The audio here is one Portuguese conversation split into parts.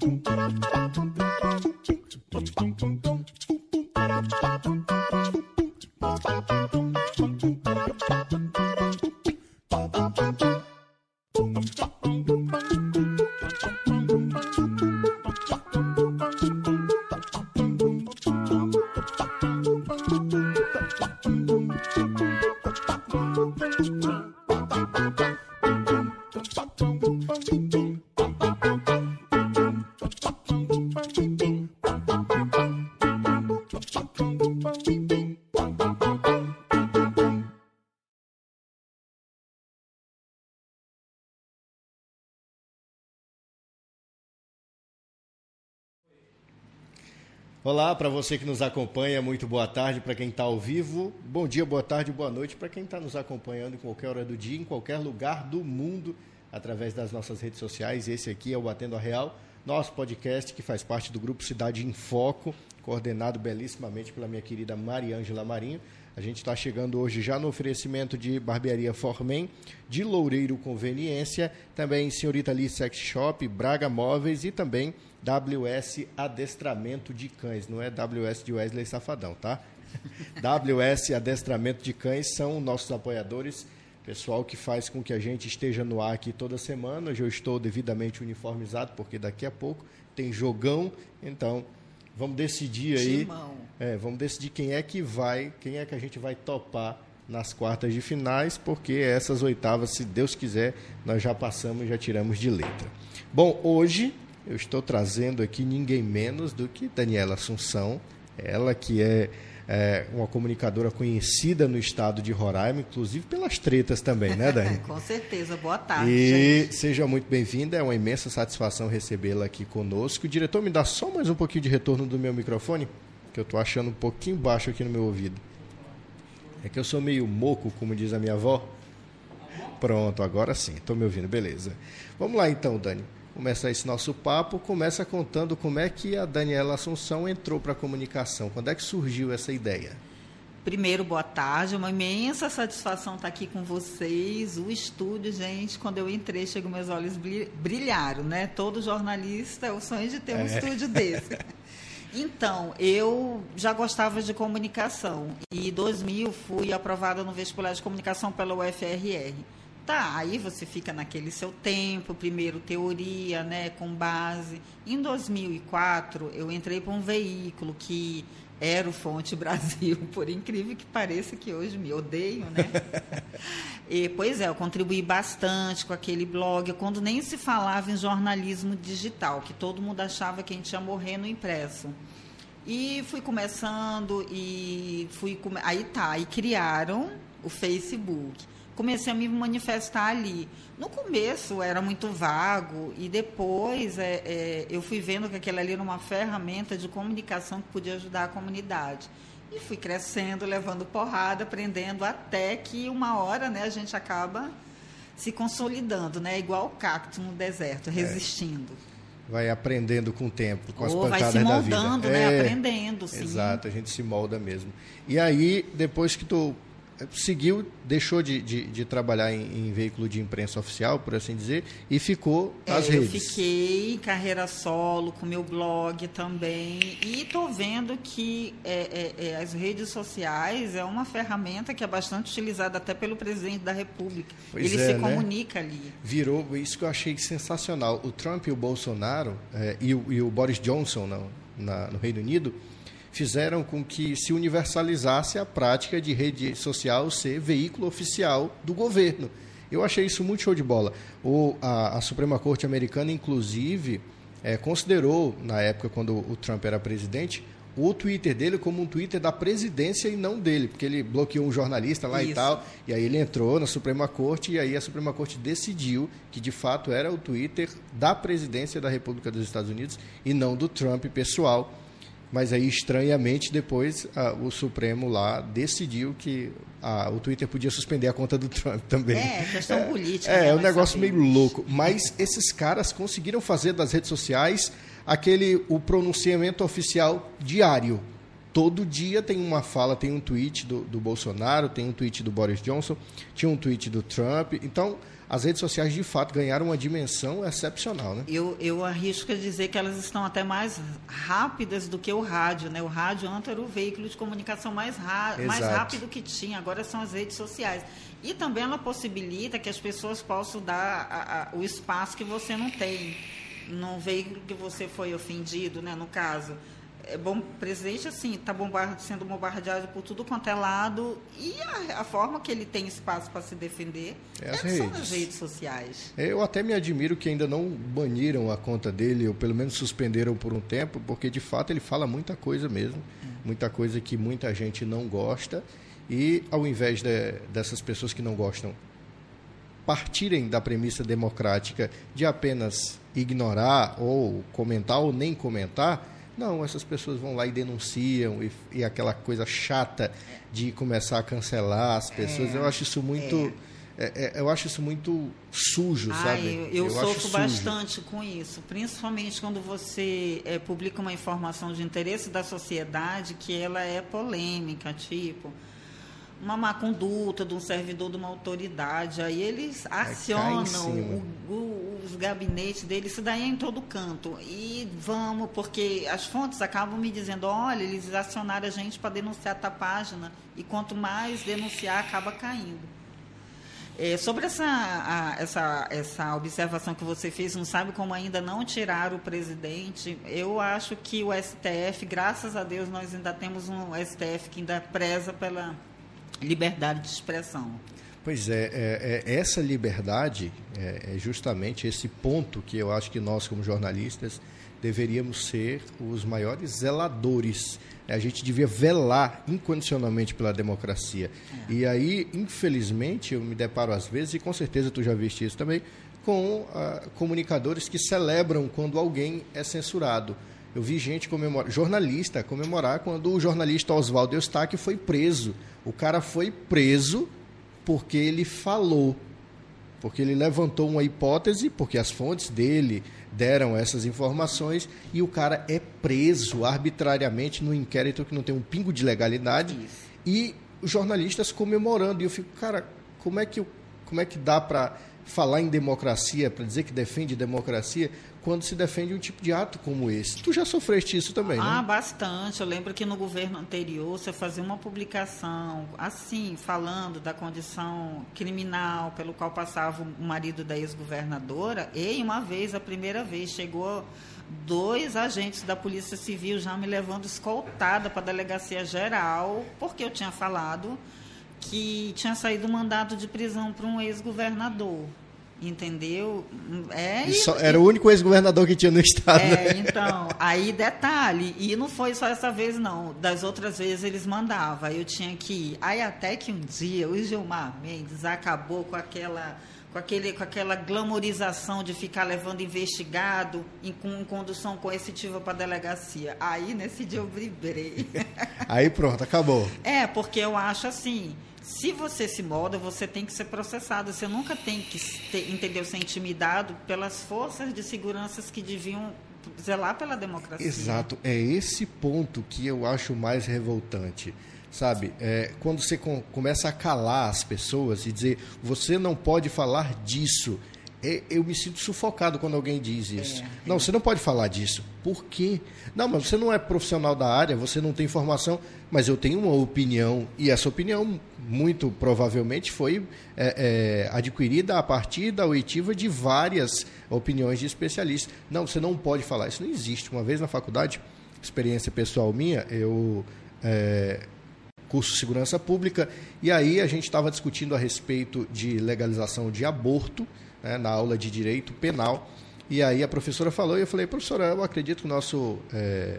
dum dum dum dum Olá, para você que nos acompanha, muito boa tarde para quem está ao vivo. Bom dia, boa tarde, boa noite para quem está nos acompanhando em qualquer hora do dia, em qualquer lugar do mundo, através das nossas redes sociais. Esse aqui é o Batendo a Real, nosso podcast que faz parte do grupo Cidade em Foco, coordenado belíssimamente pela minha querida Mariângela Marinho. A gente está chegando hoje já no oferecimento de Barbearia Formen, de Loureiro Conveniência, também Senhorita Lee Sex Shop, Braga Móveis e também WS Adestramento de Cães, não é WS de Wesley Safadão, tá? WS Adestramento de Cães são nossos apoiadores, pessoal que faz com que a gente esteja no ar aqui toda semana. Hoje eu estou devidamente uniformizado, porque daqui a pouco tem jogão, então vamos decidir aí. É, vamos decidir quem é que vai, quem é que a gente vai topar nas quartas de finais, porque essas oitavas, se Deus quiser, nós já passamos e já tiramos de letra. Bom, hoje eu estou trazendo aqui ninguém menos do que Daniela Assunção, ela que é, é, uma comunicadora conhecida no estado de Roraima, inclusive pelas tretas também, né, Dani? Com certeza. Boa tarde. E gente. seja muito bem-vinda, é uma imensa satisfação recebê-la aqui conosco. O diretor, me dá só mais um pouquinho de retorno do meu microfone, que eu estou achando um pouquinho baixo aqui no meu ouvido. É que eu sou meio moco, como diz a minha avó. Pronto, agora sim, estou me ouvindo, beleza. Vamos lá então, Dani começar esse nosso papo, começa contando como é que a Daniela Assunção entrou para a comunicação. Quando é que surgiu essa ideia? Primeiro, boa tarde. Uma imensa satisfação estar aqui com vocês. O estúdio, gente, quando eu entrei, chegou meus olhos brilharam, né? Todo jornalista, é o sonho de ter um é. estúdio desse. Então, eu já gostava de comunicação e em 2000 fui aprovada no vestibular de comunicação pela UFRR. Tá, aí você fica naquele seu tempo, primeiro teoria, né, com base. Em 2004, eu entrei para um veículo que era o Fonte Brasil, por incrível que pareça que hoje me odeio, né? e, pois é, eu contribuí bastante com aquele blog, quando nem se falava em jornalismo digital, que todo mundo achava que a gente ia morrer no impresso. E fui começando e fui aí tá, aí criaram o Facebook comecei a me manifestar ali. No começo era muito vago e depois é, é, eu fui vendo que aquilo ali era uma ferramenta de comunicação que podia ajudar a comunidade. E fui crescendo, levando porrada, aprendendo, até que uma hora né, a gente acaba se consolidando, né? igual o cacto no deserto, é. resistindo. É. Vai aprendendo com o tempo, com as Ou pancadas vai se moldando, da vida. Né? É, aprendendo, sim. Exato, a gente se molda mesmo. E aí, depois que tu seguiu, deixou de, de, de trabalhar em, em, veículo de imprensa oficial, por assim dizer, e ficou nas é, redes. Eu fiquei em carreira solo, com meu blog também, e estou vendo que é, é, é, as redes sociais é uma ferramenta que é bastante utilizada até pelo presidente da República. Pois Ele se é, né? comunica ali. Virou, isso que eu achei sensacional. O Trump e o Bolsonaro, é, e, o, e o Boris Johnson no, na, no Reino Unido, fizeram com que se universalizasse a prática de rede social ser veículo oficial do governo. Eu achei isso muito show de bola. O, a, a Suprema Corte Americana, inclusive, é, considerou, na época quando o Trump era presidente, o Twitter dele como um Twitter da presidência e não dele, porque ele bloqueou um jornalista lá Isso. e tal, e aí ele entrou na Suprema Corte e aí a Suprema Corte decidiu que de fato era o Twitter da presidência da República dos Estados Unidos e não do Trump pessoal. Mas aí, estranhamente, depois a, o Supremo lá decidiu que a, o Twitter podia suspender a conta do Trump também. É, questão é, política. É, é um negócio meio louco. Mas esses caras conseguiram fazer das redes sociais aquele o pronunciamento oficial diário. todo dia tem uma fala, tem um tweet do, do Bolsonaro, tem um tweet do Boris Johnson, tinha um tweet do Trump. Então, as redes sociais de fato ganharam uma dimensão excepcional, né? Eu, eu arrisco a dizer que elas estão até mais rápidas do que o rádio, né? O rádio antes era o veículo de comunicação mais, mais rápido que tinha, agora são as redes sociais. E também ela possibilita que as pessoas possam dar a, a, o espaço que você não tem no veículo que você foi ofendido, né? No caso é bom presidente assim está bombard, sendo bombardeado por tudo quanto é lado e a, a forma que ele tem espaço para se defender é as é, redes. são as redes sociais eu até me admiro que ainda não baniram a conta dele ou pelo menos suspenderam por um tempo porque de fato ele fala muita coisa mesmo é. muita coisa que muita gente não gosta e ao invés de, dessas pessoas que não gostam partirem da premissa democrática de apenas ignorar ou comentar ou nem comentar não, essas pessoas vão lá e denunciam e, e aquela coisa chata de começar a cancelar as pessoas. É, eu acho isso muito. É. é, é eu acho isso muito sujo, Ai, sabe? Eu, eu, eu sofro bastante com isso, principalmente quando você é, publica uma informação de interesse da sociedade que ela é polêmica, tipo uma má conduta de um servidor de uma autoridade, aí eles acionam o, o, os gabinetes deles, isso daí é em todo canto. E vamos, porque as fontes acabam me dizendo, olha, eles acionaram a gente para denunciar a página, e quanto mais denunciar, acaba caindo. É, sobre essa, a, essa, essa observação que você fez, não sabe como ainda não tirar o presidente, eu acho que o STF, graças a Deus, nós ainda temos um STF que ainda preza pela liberdade de expressão. Pois é, é, é essa liberdade é, é, justamente esse ponto que eu acho que nós, como jornalistas, deveríamos ser os maiores zeladores. A gente devia velar incondicionalmente pela democracia. É. E aí, infelizmente, eu me deparo às vezes, e com certeza tu já viste isso também, com ah, comunicadores que celebram quando alguém é censurado. Eu vi gente comemorar, jornalista comemorar quando o jornalista Oswaldo Eustáquio foi preso. O cara foi preso porque ele falou, porque ele levantou uma hipótese, porque as fontes dele deram essas informações e o cara é preso arbitrariamente no inquérito que não tem um pingo de legalidade Isso. e os jornalistas comemorando. E eu fico, cara, como é que, como é que dá para falar em democracia, para dizer que defende democracia, quando se defende um tipo de ato como esse. Tu já sofreste isso também, né? Ah, bastante. Eu lembro que no governo anterior você fazia uma publicação assim, falando da condição criminal pelo qual passava o marido da ex-governadora, e uma vez, a primeira vez, chegou dois agentes da Polícia Civil já me levando escoltada para a delegacia geral, porque eu tinha falado que tinha saído mandado de prisão para um ex-governador. Entendeu? É, era o único ex-governador que tinha no estado. É, então, aí detalhe, e não foi só essa vez, não. Das outras vezes eles mandavam, eu tinha que ir. Aí até que um dia o Gilmar Mendes acabou com aquela com, aquele, com aquela glamorização de ficar levando investigado em, com condução coercitiva para a delegacia. Aí, nesse dia, eu vibrei. Aí pronto, acabou. É, porque eu acho assim, se você se molda, você tem que ser processado. Você nunca tem que ter, entendeu, ser intimidado pelas forças de segurança que deviam zelar pela democracia. Exato. É esse ponto que eu acho mais revoltante. Sabe, é, quando você com, começa a calar as pessoas e dizer você não pode falar disso, eu me sinto sufocado quando alguém diz isso. É, não, você não pode falar disso. Por quê? Não, mas você não é profissional da área, você não tem informação, mas eu tenho uma opinião, e essa opinião, muito provavelmente, foi é, é, adquirida a partir da oitiva de várias opiniões de especialistas. Não, você não pode falar, isso não existe. Uma vez na faculdade, experiência pessoal minha, eu. É, curso de segurança pública, e aí a gente estava discutindo a respeito de legalização de aborto né, na aula de direito penal. E aí a professora falou e eu falei, professora, eu acredito que o nosso, é,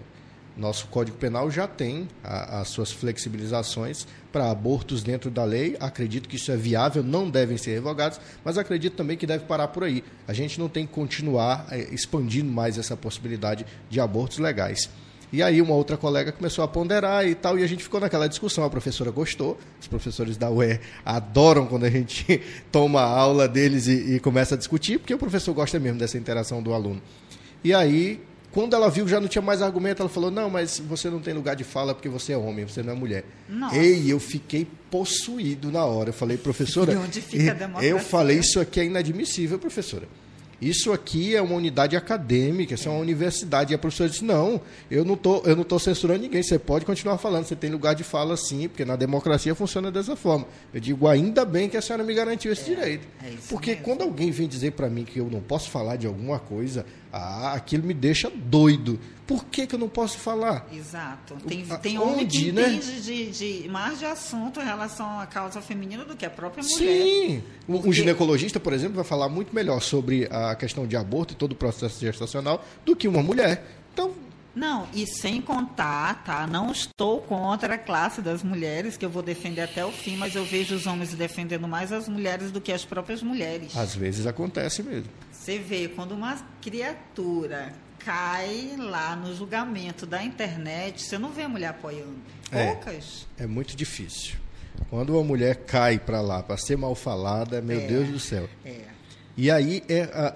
nosso Código Penal já tem a, as suas flexibilizações para abortos dentro da lei. Acredito que isso é viável, não devem ser revogados, mas acredito também que deve parar por aí. A gente não tem que continuar é, expandindo mais essa possibilidade de abortos legais. E aí uma outra colega começou a ponderar e tal, e a gente ficou naquela discussão. A professora gostou, os professores da UE adoram quando a gente toma a aula deles e, e começa a discutir, porque o professor gosta mesmo dessa interação do aluno. E aí quando ela viu que já não tinha mais argumento, ela falou: Não, mas você não tem lugar de fala porque você é homem, você não é mulher. Nossa. Ei, eu fiquei possuído na hora. Eu falei, professora. E onde fica a democracia? Eu falei: Isso aqui é inadmissível, professora. Isso aqui é uma unidade acadêmica, isso é uma universidade. E a professora disse: Não, eu não tô, eu não estou censurando ninguém, você pode continuar falando, você tem lugar de fala sim, porque na democracia funciona dessa forma. Eu digo: Ainda bem que a senhora me garantiu esse é, direito. É porque mesmo. quando alguém vem dizer para mim que eu não posso falar de alguma coisa, ah, aquilo me deixa doido. Por que, que eu não posso falar? Exato. Tem, tem Onde, homem que né? entende de, de, mais de assunto em relação à causa feminina do que a própria mulher. Sim. Porque... Um ginecologista, por exemplo, vai falar muito melhor sobre a questão de aborto e todo o processo gestacional do que uma mulher. Então, não, e sem contar, tá? Não estou contra a classe das mulheres, que eu vou defender até o fim, mas eu vejo os homens defendendo mais as mulheres do que as próprias mulheres. Às vezes acontece mesmo. Você vê, quando uma criatura cai lá no julgamento da internet, você não vê a mulher apoiando. É, Poucas. É, é muito difícil. Quando uma mulher cai para lá para ser mal falada, meu é, Deus do céu. É. E aí é, a,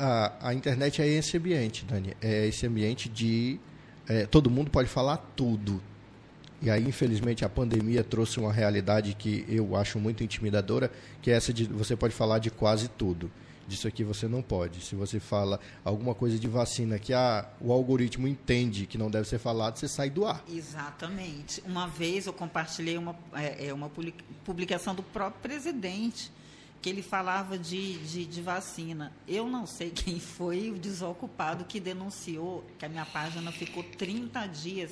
a, a, internet é esse ambiente, Dani. É esse ambiente de é, todo mundo pode falar tudo. E aí, infelizmente, a pandemia trouxe uma realidade que eu acho muito intimidadora, que é essa de você pode falar de quase tudo disso aqui você não pode. Se você fala alguma coisa de vacina que ah, o algoritmo entende que não deve ser falado, você sai do ar. Exatamente. Uma vez eu compartilhei uma, é, é uma publicação do próprio presidente, que ele falava de, de, de, vacina. Eu não sei quem foi o desocupado que denunciou que a minha página ficou 30 dias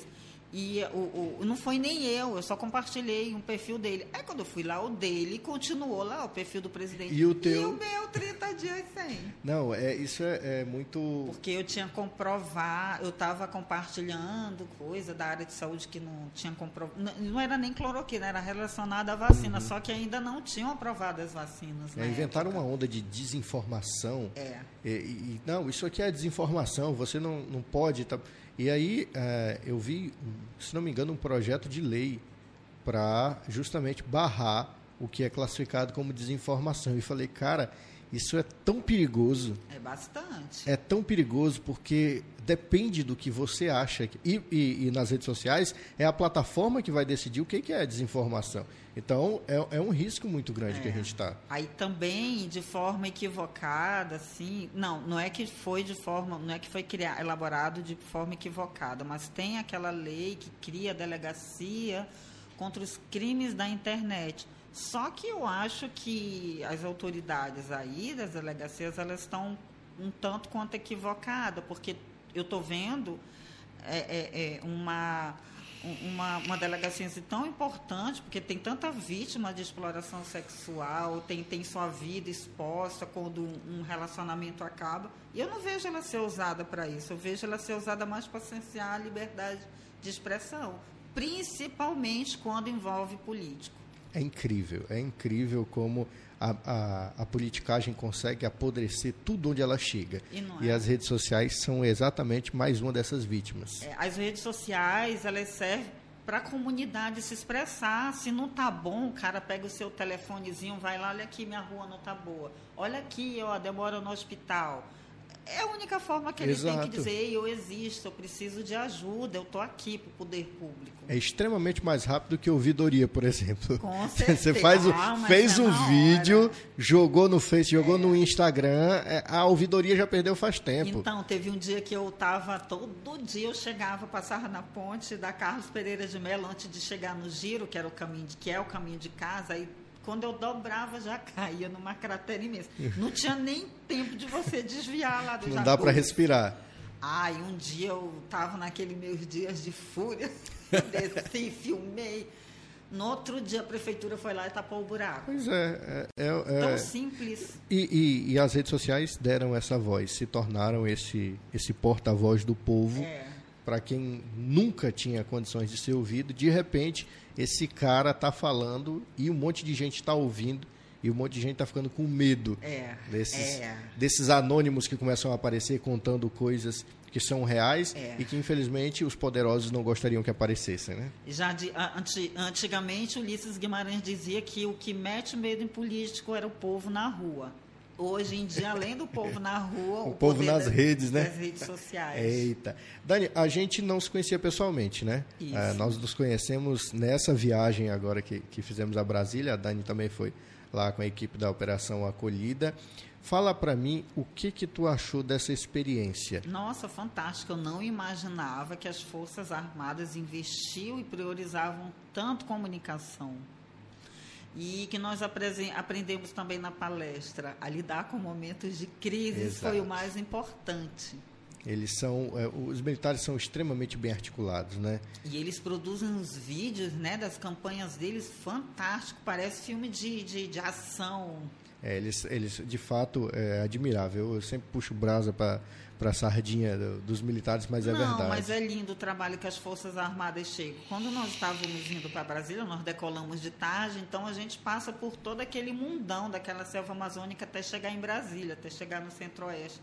e o, o, não foi nem eu, eu só compartilhei um perfil dele. Aí quando eu fui lá, o dele continuou lá, o perfil do presidente. E o teu? E o meu, 30 dias sem. Não, é, isso é, é muito. Porque eu tinha comprovar, eu estava compartilhando coisa da área de saúde que não tinha comprovado. Não, não, era nem cloroquina, era relacionada à vacina, uhum. só que ainda não tinham aprovado as vacinas. É, inventaram época. uma onda de desinformação. É. E, e, não, isso aqui é desinformação, você não, não pode. Tá... E aí é, eu vi, se não me engano, um projeto de lei para justamente barrar o que é classificado como desinformação. E falei, cara, isso é tão perigoso. É bastante. É tão perigoso porque depende do que você acha. E, e, e nas redes sociais é a plataforma que vai decidir o que, que é desinformação. Então é, é um risco muito grande é. que a é. gente está. Aí também de forma equivocada, assim, não, não é que foi de forma, não é que foi criado, elaborado de forma equivocada, mas tem aquela lei que cria a delegacia contra os crimes da internet. Só que eu acho que as autoridades aí das delegacias elas estão um tanto quanto equivocadas, porque eu estou vendo é, é, é, uma, uma, uma delegacia assim tão importante, porque tem tanta vítima de exploração sexual, tem, tem sua vida exposta quando um relacionamento acaba. E eu não vejo ela ser usada para isso, eu vejo ela ser usada mais para cercear a liberdade de expressão, principalmente quando envolve político. É incrível, é incrível como a, a, a politicagem consegue apodrecer tudo onde ela chega. E, e é. as redes sociais são exatamente mais uma dessas vítimas. É, as redes sociais, elas servem para a comunidade se expressar. Se não tá bom, o cara pega o seu telefonezinho, vai lá, olha aqui, minha rua não tá boa. Olha aqui, ó, demora no hospital é a única forma que eles Exato. têm que dizer, eu existo, eu preciso de ajuda, eu estou aqui para o poder público. É extremamente mais rápido que ouvidoria, por exemplo. Com certeza. Você faz o, ah, fez é um vídeo, jogou no Face, jogou é. no Instagram, é, a ouvidoria já perdeu faz tempo. Então, teve um dia que eu estava, todo dia eu chegava, passava na ponte da Carlos Pereira de Mello, antes de chegar no Giro, que era o caminho de, que é o caminho de casa, aí quando eu dobrava, já caía numa cratera imensa. Não tinha nem tempo de você desviar lá do Não dá para respirar. Ai, um dia eu estava naqueles meus dias de fúria, desci, filmei. No outro dia a prefeitura foi lá e tapou o buraco. Pois é. é, é Tão simples. E, e, e, as redes sociais deram essa voz, se tornaram esse, esse porta-voz do povo. É. Para quem nunca tinha condições de ser ouvido, de repente esse cara está falando e um monte de gente está ouvindo e um monte de gente está ficando com medo é, desses, é. desses anônimos que começam a aparecer contando coisas que são reais é. e que infelizmente os poderosos não gostariam que aparecessem, né? Já de, antigamente Ulisses Guimarães dizia que o que mete medo em político era o povo na rua. Hoje em dia, além do povo na rua, o, o povo nas das, redes, né? Das redes sociais. Eita. Dani, a gente não se conhecia pessoalmente, né? Isso. É, nós nos conhecemos nessa viagem agora que, que fizemos a Brasília. A Dani também foi lá com a equipe da Operação Acolhida. Fala para mim o que que tu achou dessa experiência. Nossa, fantástico. Eu não imaginava que as Forças Armadas investiam e priorizavam tanto comunicação. E que nós aprendemos também na palestra a lidar com momentos de crise Exato. foi o mais importante. Eles são, é, os militares são extremamente bem articulados, né? E eles produzem os vídeos, né, das campanhas deles fantástico, parece filme de, de, de ação. É, eles, eles, de fato, é admirável. Eu sempre puxo brasa para a sardinha dos militares, mas é Não, verdade. mas é lindo o trabalho que as Forças Armadas chegam. Quando nós estávamos indo para Brasília, nós decolamos de tarde, então a gente passa por todo aquele mundão daquela selva amazônica até chegar em Brasília, até chegar no centro-oeste.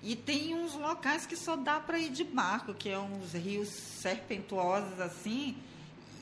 E tem uns locais que só dá para ir de barco, que é uns rios serpentuosos assim,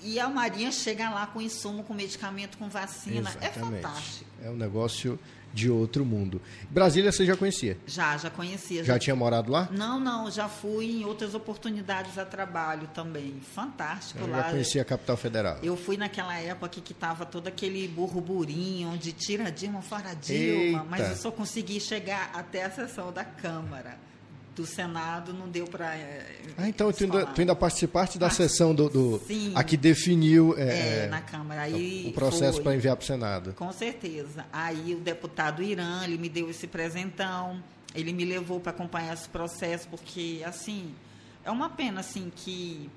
e a Marinha chega lá com insumo, com medicamento, com vacina. É Exatamente. É fantástico. É um negócio de outro mundo. Brasília você já conhecia? Já, já conhecia. Já, já, tinha morado lá? Não, não, já fui em outras oportunidades a trabalho também. Fantástico eu lá. Já conhecia a capital federal. Eu fui naquela época que estava todo aquele burburinho de tira Dilma, fora Dilma, Eita. mas eu só consegui chegar até a sessão da Câmara do Senado não deu para. É, ah, então tu ainda, tu ainda participaste da sessão do, do Sim, a que definiu é, é, na Câmara aí o processo para enviar para o Senado. Com certeza. Aí o deputado Irã ele me deu esse presentão, ele me levou para acompanhar esse processo porque assim é uma pena assim que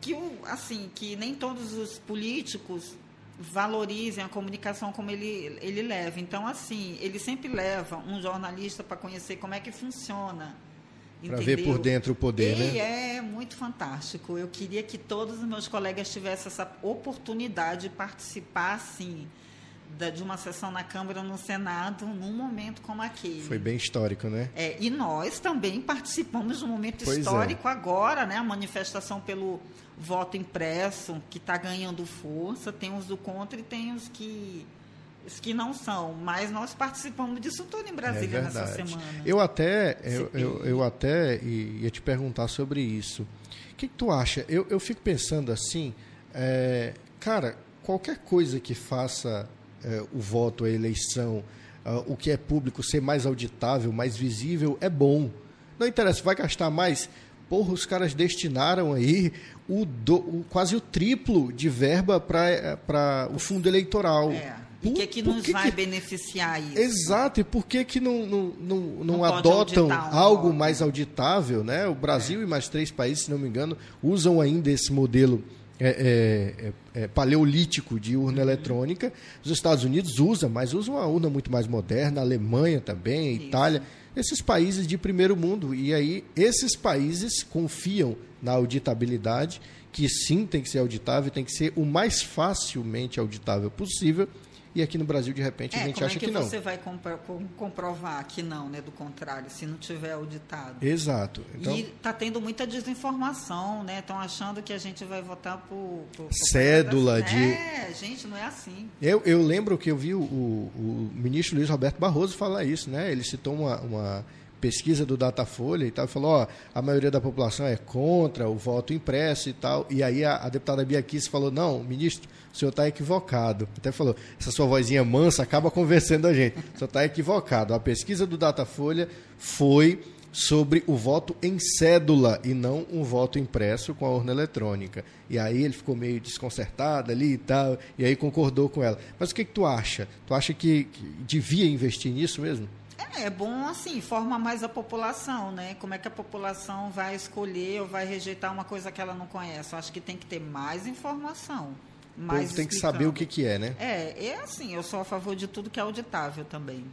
que assim que nem todos os políticos valorizem a comunicação como ele, ele leva. Então, assim, ele sempre leva um jornalista para conhecer como é que funciona. Para ver por dentro o poder, e né? É muito fantástico. Eu queria que todos os meus colegas tivessem essa oportunidade de participar, assim, de uma sessão na Câmara ou no Senado num momento como aquele. Foi bem histórico, né? É, e nós também participamos de um momento pois é. histórico é. agora, né? A manifestação pelo voto impresso, que está ganhando força, tem os do contra e tem os que os que não são, mas nós participamos disso tudo em Brasília é nessa semana. Eu até, eu, eu, eu, até ia te perguntar sobre isso. O que, que tu acha? Eu, eu fico pensando assim, é, cara, qualquer coisa que faça é, o voto, a eleição, uh, o que é público ser mais auditável, mais visível, é bom. Não interessa, vai gastar mais porra, os caras destinaram aí o, do, o quase o triplo de verba para o fundo eleitoral. É. E que, que nos que vai que... beneficiar isso? Exato, e por que, que não, não, não, não, não adotam um algo voto. mais auditável? Né? O Brasil é. e mais três países, se não me engano, usam ainda esse modelo é, é, é, paleolítico de urna eletrônica. Os Estados Unidos usam, mas usam uma urna muito mais moderna, a Alemanha também, a Itália esses países de primeiro mundo. E aí, esses países confiam na auditabilidade, que sim tem que ser auditável, tem que ser o mais facilmente auditável possível. E aqui no Brasil, de repente, é, a gente acha é que, que, não. você vai compro comprovar que não, né? Do contrário, se não tiver auditado. Exato. Então, e está tendo muita desinformação, né? Estão achando que a gente vai votar por... por, por Cédula de... É, gente, não é assim. Eu, eu lembro que eu vi o, o, o ministro Luiz Roberto Barroso falar isso, né? Ele citou uma, uma pesquisa do Datafolha e tal, falou, ó, a maioria da população é contra o voto impresso e tal. E aí a, a deputada Bia Kiss falou, não, ministro, o senhor está equivocado. Até falou, essa sua vozinha mansa acaba convencendo a gente. O senhor está equivocado. A pesquisa do Datafolha foi sobre o voto em cédula e não um voto impresso com a urna eletrônica. E aí ele ficou meio desconcertado ali e tal, e aí concordou com ela. Mas o que, que tu acha? Tu acha que, que devia investir nisso mesmo? É, é bom assim, informar mais a população, né? Como é que a população vai escolher ou vai rejeitar uma coisa que ela não conhece. Eu acho que tem que ter mais informação. O povo tem que saber o que, que é, né? É, é assim, eu sou a favor de tudo que é auditável também.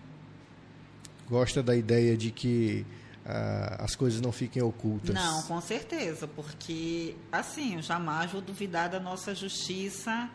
Gosta da ideia de que uh, as coisas não fiquem ocultas. Não, com certeza, porque assim, eu jamais vou duvidar da nossa justiça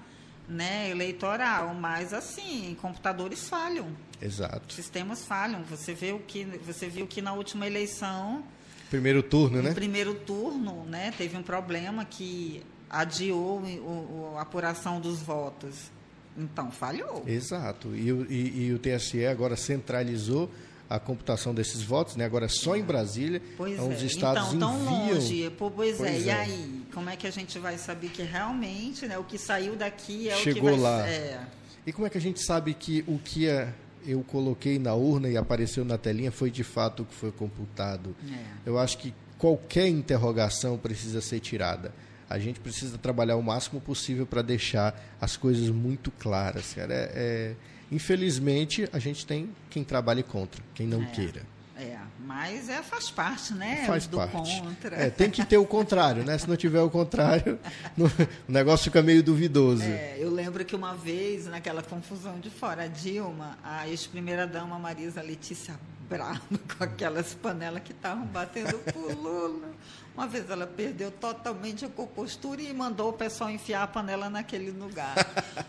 né, eleitoral, mas assim, computadores falham. Exato. Sistemas falham. Você vê o que você viu que na última eleição primeiro turno, no né? primeiro turno, né, teve um problema que adiou o, o, a apuração dos votos. Então, falhou. Exato. E, e, e o TSE agora centralizou a computação desses votos, né? Agora só em Brasília, pois os é. estados então, tão enviam... longe. Pô, pois, pois é. é. E aí, como é que a gente vai saber que realmente, né, o que saiu daqui é Chegou o que vai lá. É. E como é que a gente sabe que o que é, eu coloquei na urna e apareceu na telinha foi de fato o que foi computado? É. Eu acho que qualquer interrogação precisa ser tirada. A gente precisa trabalhar o máximo possível para deixar as coisas muito claras. Cara. É, é, infelizmente, a gente tem quem trabalhe contra, quem não É. queira. É, mas é, faz parte, né? Faz do parte. contra. É, tem que ter o contrário, né? Se não tiver o contrário, o negócio fica meio duvidoso. É, eu lembro que uma vez, naquela confusão de fora, a Dilma, a ex-primeira-dama Marisa Letícia brava com aquelas panelas que estavam batendo por Lula. Uma vez ela perdeu totalmente a compostura e mandou o pessoal enfiar a panela naquele lugar.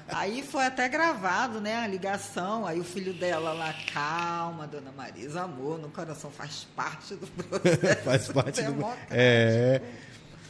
Aí foi até gravado, né, a ligação. Aí o filho dela lá, calma, dona Marisa, amor, no coração faz parte do processo Faz parte do. É.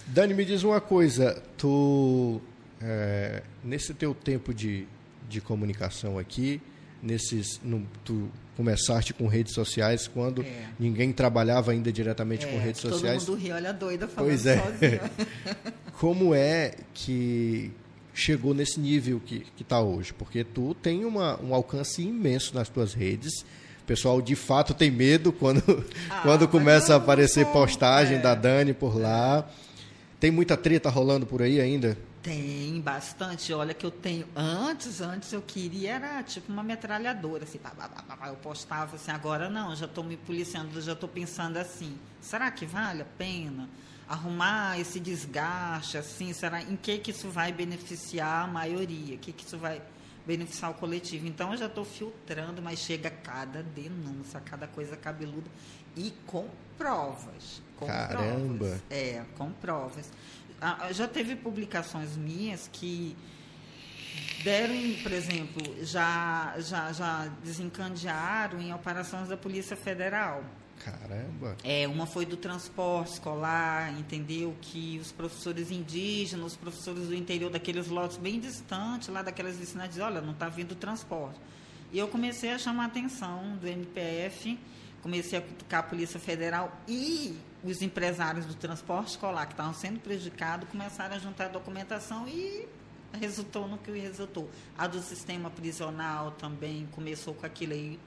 Dani, me diz uma coisa. Tu, é, nesse teu tempo de, de comunicação aqui, nesses, no, tu começaste com redes sociais quando É. ninguém trabalhava ainda diretamente com É, redes todo sociais. mundo ri, olha doida falando Pois é. sozinha. Como é que chegou nesse nível que está hoje? Porque tu tem uma, um alcance imenso nas tuas redes. O pessoal de fato tem medo quando, Ah, quando começa a aparecer postagem é. da Dani por lá. Tem muita treta rolando por aí ainda? Tem bastante. Olha que eu tenho. Antes, antes eu queria era tipo uma metralhadora, assim, pá, pá, pá, pá, eu postava assim, agora não, já estou me policiando, já estou pensando assim, será que vale a pena arrumar esse desgaste assim? Será em que que isso vai beneficiar a maioria? O que que isso vai beneficiar o coletivo? Então eu já estou filtrando, mas chega cada denúncia, cada coisa cabeluda e com provas. Com Caramba. provas. É, com provas. Ah, Já teve publicações minhas que deram, por exemplo, já, já, já desencadearam em operações da Polícia Federal. Caramba. É, uma foi do transporte escolar, entendeu? Que os professores indígenas, os professores do interior daqueles lotes bem distantes, lá daquelas vicinais, olha, não está vindo transporte. E eu comecei a chamar a atenção do MPF, comecei a cutucar a Polícia Federal e os empresários do transporte escolar que estavam sendo prejudicados começaram a juntar documentação e resultou no que resultou. A do sistema prisional também começou com aquilo aí,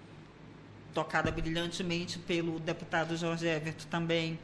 tocada brilhantemente pelo deputado Jorge Everton também.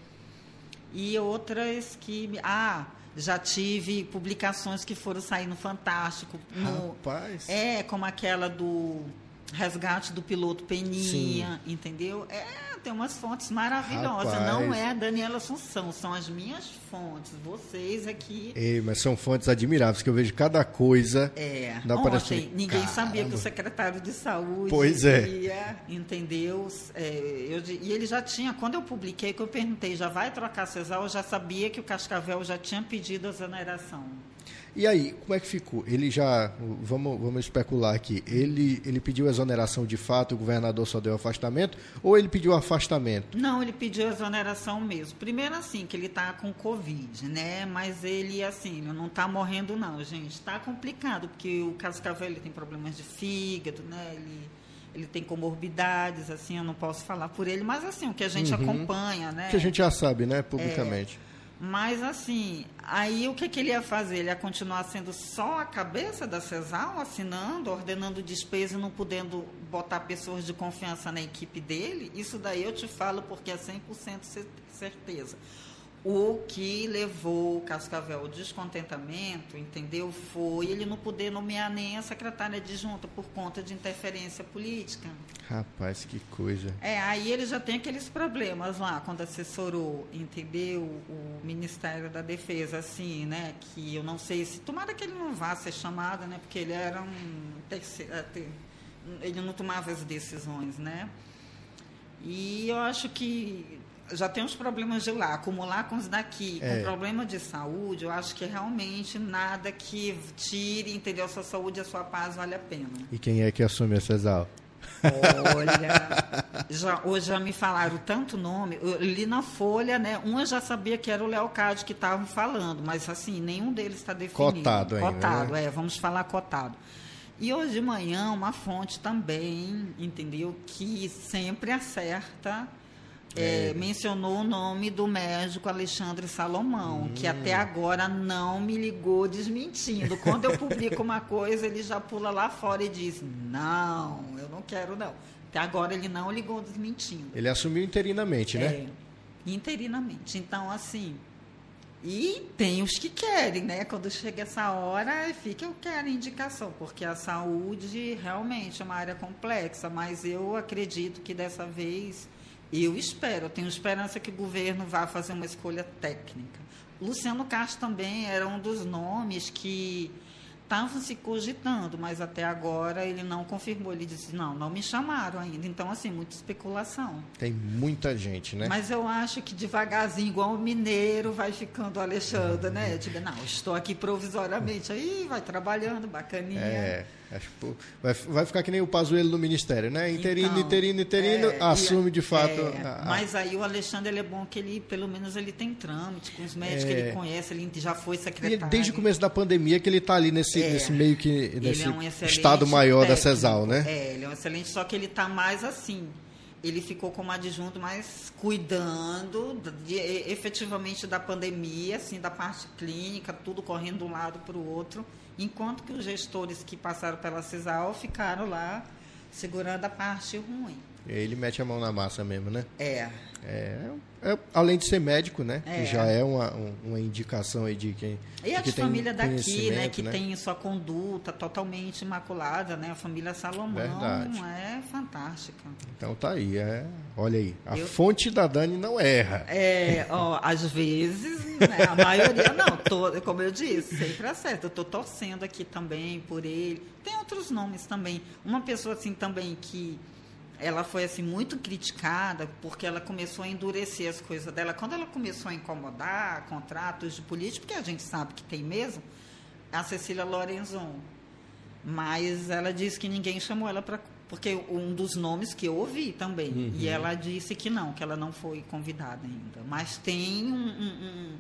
E outras que. Ah, já tive publicações que foram sair no Fantástico. No, Rapaz. é, como aquela do resgate do piloto Peninha, entendeu? É, tem umas fontes maravilhosas. Rapaz. Não é a Daniela Assunção, são as minhas fontes. Vocês aqui. Ei, mas são fontes admiráveis, que eu vejo cada coisa. É, Não ontem aparece- ninguém sabia que Caramba. o secretário de saúde Pois é. ia, entendeu? É, eu e ele já tinha, quando eu publiquei, que eu perguntei, já vai trocar Cesar, eu já sabia que o Cascavel já tinha pedido a exoneração. E aí, como é que ficou? Ele já, vamos, vamos especular aqui, ele, ele pediu exoneração de fato, o governador só deu afastamento, ou ele pediu afastamento? Não, ele pediu exoneração mesmo. Primeiro assim, que ele está com Covid, né? Mas ele, assim, não está morrendo não, gente. Está complicado, porque o Cascavel ele tem problemas de fígado, né? Ele, ele tem comorbidades, assim, eu não posso falar por ele, mas assim, o que a gente acompanha, né? Que a gente já sabe, né, publicamente. Mas assim, aí o que, que ele ia fazer? Ele ia continuar sendo só a cabeça da CESAL, assinando, ordenando despesa e não podendo botar pessoas de confiança na equipe dele? Isso daí eu te falo porque é 100% cer- certeza. O que levou o Cascavel ao descontentamento, entendeu? Foi ele não poder nomear nem a secretária adjunta por conta de interferência política. Rapaz, que coisa. É, aí ele já tem aqueles problemas lá, quando assessorou, entendeu? O Ministério da Defesa, assim, né? Que eu não sei se. Tomara que ele não vá ser chamado, né? Porque ele era um. terceiro- é, Ele não tomava as decisões, né? E eu acho que já tem os problemas de lá, acumular com os daqui, É. com problema de saúde, eu acho que realmente nada que tire, entendeu? A sua saúde e a sua paz vale a pena. E quem é que assume a Cesal? Olha, já, hoje já me falaram tanto nome. Eu li na Folha, né? Um eu já sabia que era o Leocádio que estavam falando, mas assim, nenhum deles está definido. Cotado ainda, Cotado, né? é, vamos falar cotado. E hoje de manhã, uma fonte também, entendeu? Que sempre acerta é, é. mencionou o nome do médico Alexandre Salomão, hum. que até agora não me ligou desmentindo. Quando eu publico uma coisa, ele já pula lá fora e diz: Não, eu não quero, não. Até agora ele não ligou desmentindo. Ele assumiu interinamente, né? É, interinamente. Então, assim. E tem os que querem, né? Quando chega essa hora, fica eu quero indicação, porque a saúde realmente é uma área complexa, mas eu acredito que dessa vez eu espero, eu tenho esperança que o governo vá fazer uma escolha técnica. Luciano Castro também era um dos nomes que estavam se cogitando, mas até agora ele não confirmou. Ele disse: não, não me chamaram ainda. Então, assim, muita especulação. Tem muita gente, né? Mas eu acho que devagarzinho, igual o mineiro, vai ficando o Alexandre, né? Digo: não, estou aqui provisoriamente. Aí vai trabalhando, bacaninha. É. Vai, vai ficar que nem o Pazuello no Ministério, né? Interino, então, interino, interino, é, assume de fato. É, a, a... Mas aí o Alexandre ele é bom que ele, pelo menos, ele tem trâmite com os médicos que ele é. conhece, ele já foi secretário. E desde o começo da pandemia que ele está ali nesse, é. nesse meio que nesse um estado maior técnico, da CESAL, né? É, ele é um excelente, só que ele está mais assim. Ele ficou como adjunto, mas cuidando de, efetivamente da pandemia, assim, da parte clínica, tudo correndo de um lado para o outro enquanto que os gestores que passaram pela CISAL ficaram lá segurando a parte ruim. Ele mete a mão na massa mesmo, né? É. É, é além de ser médico, né? É. Que já é uma, uma indicação aí de quem. E a de família daqui, né? Que né? tem sua conduta totalmente imaculada, né? A família Salomão Verdade. é fantástica. Então tá aí, é. Olha aí. A Eu... fonte da Dani não erra. É, ó, às vezes, né? A maioria não. Tô, como eu disse, sempre acerta. Eu tô torcendo aqui também por ele. Tem outros nomes também. Uma pessoa assim também que ela foi assim muito criticada porque ela começou a endurecer as coisas dela. Quando ela começou a incomodar contratos de político, porque a gente sabe que tem mesmo, a Cecília Lorenzon. Mas ela disse que ninguém chamou ela para porque um dos nomes que eu ouvi também uhum. e ela disse que não, que ela não foi convidada ainda. Mas tem um, um,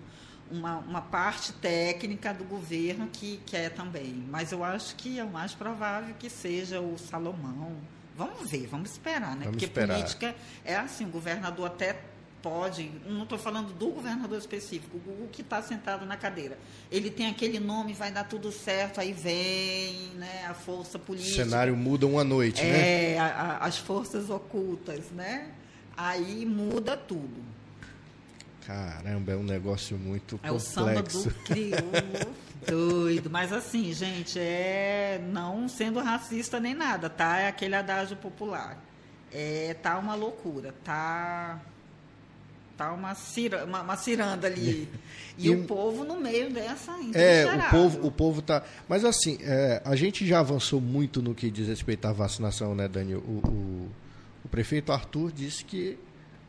uma, uma parte técnica do governo que quer também. Mas eu acho que é o mais provável que seja o Salomão Vamos ver, vamos esperar, né? Vamos Porque esperar. política é assim, o governador até pode, não estou falando do governador específico, o que está sentado na cadeira. Ele tem aquele nome, vai dar tudo certo, aí vem né, a força política. O cenário muda uma noite, é, né? É, as forças ocultas, né? Aí muda tudo. Caramba, é um negócio muito é complexo. É o samba do crioulo. Doido, mas assim, gente, é não sendo racista nem nada, tá? É aquele adágio popular. É, tá uma loucura, tá tá uma, cira, uma, uma ciranda ali. E, e, o povo no meio dessa É, o povo, o povo tá. Mas assim, é, a gente já avançou muito no que diz respeito à vacinação, né, Daniel? O, o, o prefeito Arthur disse que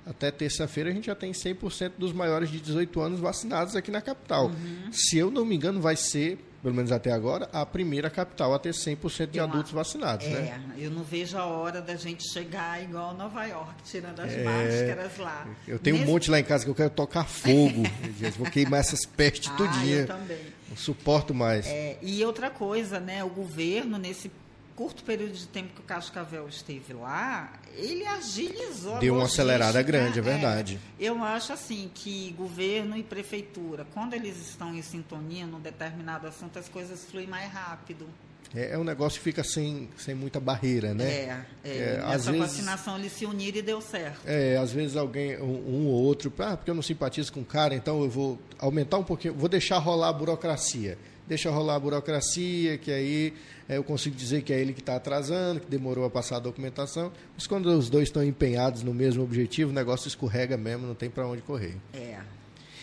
até terça-feira a gente já tem 100% dos maiores de 18 anos vacinados aqui na capital. Uhum. Se eu não me engano, vai ser, pelo menos até agora, a primeira capital a ter 100% de eu adultos vacinados, é, né? eu não vejo a hora da gente chegar igual Nova York, tirando as é, máscaras lá. Eu tenho Mesmo... um monte lá em casa que eu quero tocar fogo. vou queimar essas pestes ah, tudinha. Eu também. Não suporto mais. É, e outra coisa, né? O governo, nesse curto período de tempo que o Cascavel esteve lá, ele agilizou Deu uma acelerada grande, é verdade. É, eu acho assim que governo e prefeitura, quando eles estão em sintonia num determinado assunto, as coisas fluem mais rápido. É, é um negócio que fica sem, sem muita barreira, né? É, é, é nessa vezes, vacinação eles se uniram e deu certo. É, às vezes alguém, um, um, ou outro, ah, porque eu não simpatizo com o cara, então eu vou aumentar um pouquinho, vou deixar rolar a burocracia deixa rolar a burocracia, que aí é, eu consigo dizer que é ele que está atrasando, que demorou a passar a documentação. Mas quando os dois estão empenhados no mesmo objetivo, o negócio escorrega mesmo, não tem para onde correr. É.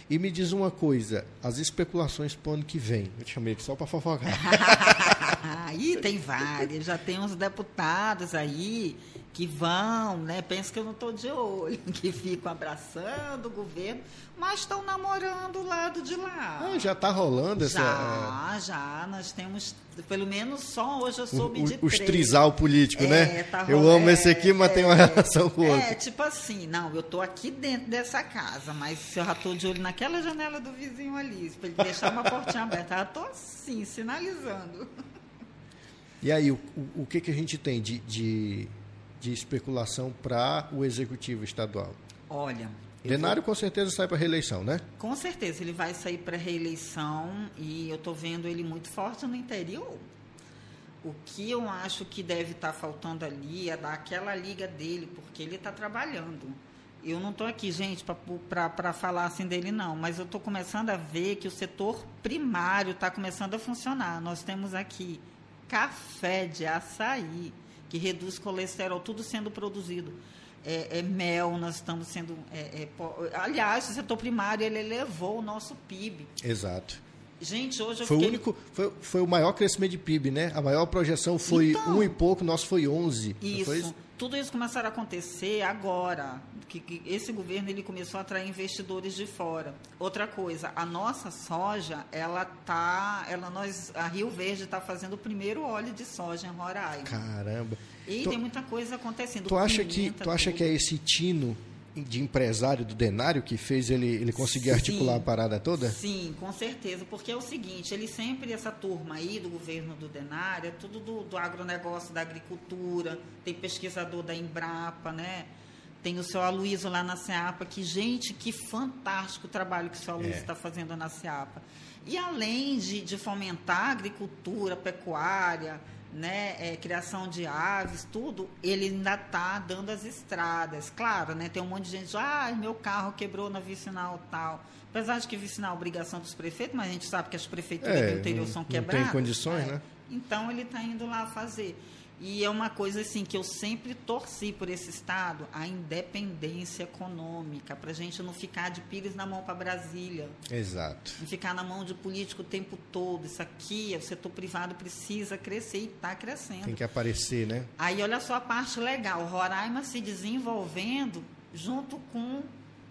E me diz uma coisa, as especulações para o ano que vem. Eu te chamei aqui só para fofocar. aí tem várias, já tem uns deputados aí que vão, né? Pensa que eu não estou de olho, que ficam abraçando o governo, mas estão namorando o lado de lá. Ah, já está rolando essa. Já, já. Nós temos, pelo menos só hoje eu soube o, de Os trisal político, né? é, né? Tá eu amo esse aqui, mas é, tem uma relação com o outro. É, tipo assim, não, eu estou aqui dentro dessa casa, mas eu já estou de olho naquela janela do vizinho ali, para ele deixar uma portinha aberta. Eu estou assim, sinalizando. E aí, o, o, o que, que a gente tem de, de, de especulação para o executivo estadual? Olha. Denário vou... com certeza sai para reeleição, né? Com certeza, ele vai sair para reeleição e eu estou vendo ele muito forte no interior. O que eu acho que deve estar tá faltando ali é dar aquela liga dele, porque ele está trabalhando. Eu não estou aqui, gente, para falar assim dele, não, mas eu estou começando a ver que o setor primário está começando a funcionar. Nós temos aqui café de açaí, que reduz colesterol, tudo sendo produzido. É, é mel, nós estamos sendo. É, é, aliás, o setor primário ele elevou o nosso PIB. Exato. Gente, hoje eu foi fiquei... o único, foi, foi o maior crescimento de PIB, né? A maior projeção foi então, um e pouco, nosso foi 11. Isso. isso? Tudo isso começaram a acontecer agora, que, que, esse governo ele começou a atrair investidores de fora. Outra coisa, a nossa soja, ela tá, ela nós, a Rio Verde está fazendo o primeiro óleo de soja em Roraima. Caramba. E tu, tem muita coisa acontecendo. Tu acha que tu acha que é esse tino de empresário do Denário que fez ele, ele conseguir sim, articular a parada toda? Sim, com certeza. Porque é o seguinte, ele sempre, essa turma aí do governo do Denário, é tudo do, do agronegócio, da agricultura, tem pesquisador da Embrapa, né? Tem o seu Aloysio lá na SEAPA, que, gente, que fantástico trabalho que o seu Aloysio está é. fazendo na SEAPA. E além de, de fomentar a agricultura, a pecuária, né, é, criação de aves, tudo, ele ainda está dando as estradas. Claro, né, tem um monte de gente, ah, meu carro quebrou na vicinal tal. Apesar de que vicinal é obrigação dos prefeitos, mas a gente sabe que as prefeituras é, do interior são quebradas. Não tem condições, é. né? Então ele está indo lá fazer. E é uma coisa assim que eu sempre torci por esse Estado, a independência econômica, para a gente não ficar de pires na mão para Brasília. Exato. Não ficar na mão de político o tempo todo. Isso aqui, o setor privado precisa crescer e está crescendo. Tem que aparecer, né? Aí olha só a parte legal, Roraima se desenvolvendo junto com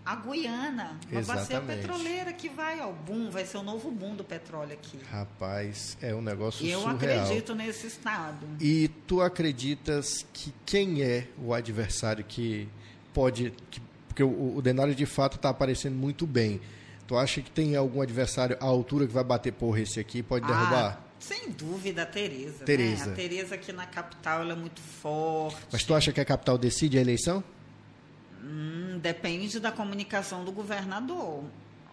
a Guiana, uma Exatamente. bacia petroleira que vai ao boom, vai ser o novo boom do petróleo aqui. Rapaz, é um negócio Eu surreal. acredito nesse estado. E tu acreditas que quem é o adversário que pode... Que, porque o, o Denário de fato está aparecendo muito bem. Tu acha que tem algum adversário à altura que vai bater porra esse aqui pode derrubar? Ah, sem dúvida, a Tereza. Tereza. Né? A Tereza aqui na capital ela é muito forte. Mas tu acha que a capital decide a eleição? Hum, depende da comunicação do governador.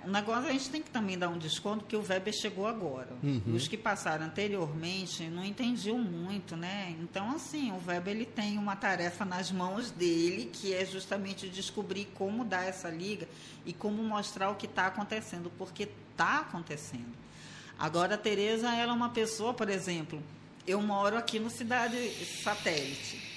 O negócio a gente tem que também dar um desconto, porque o Weber chegou agora. Uhum. Os que passaram anteriormente não entendiam muito, né? Então, assim, o Weber ele tem uma tarefa nas mãos dele, que é justamente descobrir como dar essa liga e como mostrar o que está acontecendo, porque está acontecendo. Agora, a Tereza, ela é uma pessoa, por exemplo, eu moro aqui no Cidade Satélite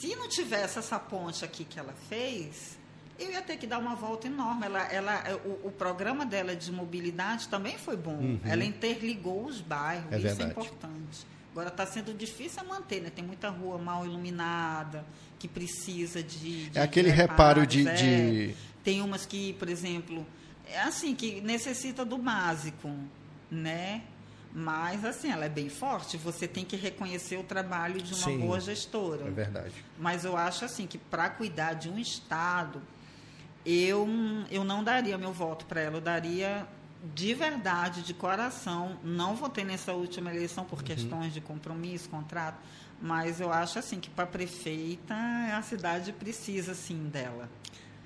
se não tivesse essa ponte aqui que ela fez, eu ia ter que dar uma volta enorme. Ela, ela, o, o programa dela de mobilidade também foi bom. Uhum. Ela interligou os bairros, é isso verdade. é importante. Agora está sendo difícil manter, né? Tem muita rua mal iluminada, que precisa de. de é aquele reparo de, é. de, Tem umas que, por exemplo, é assim, que necessita do básico, né? Mas, assim, ela é bem forte. Você tem que reconhecer o trabalho de uma Sim, boa gestora. É verdade. Mas eu acho, assim, que para cuidar de um Estado, eu, eu não daria meu voto para ela. Eu daria de verdade, de coração. Não votei nessa última eleição por uhum. questões de compromisso, contrato. Mas eu acho, assim, que para prefeita, a cidade precisa, sim, dela.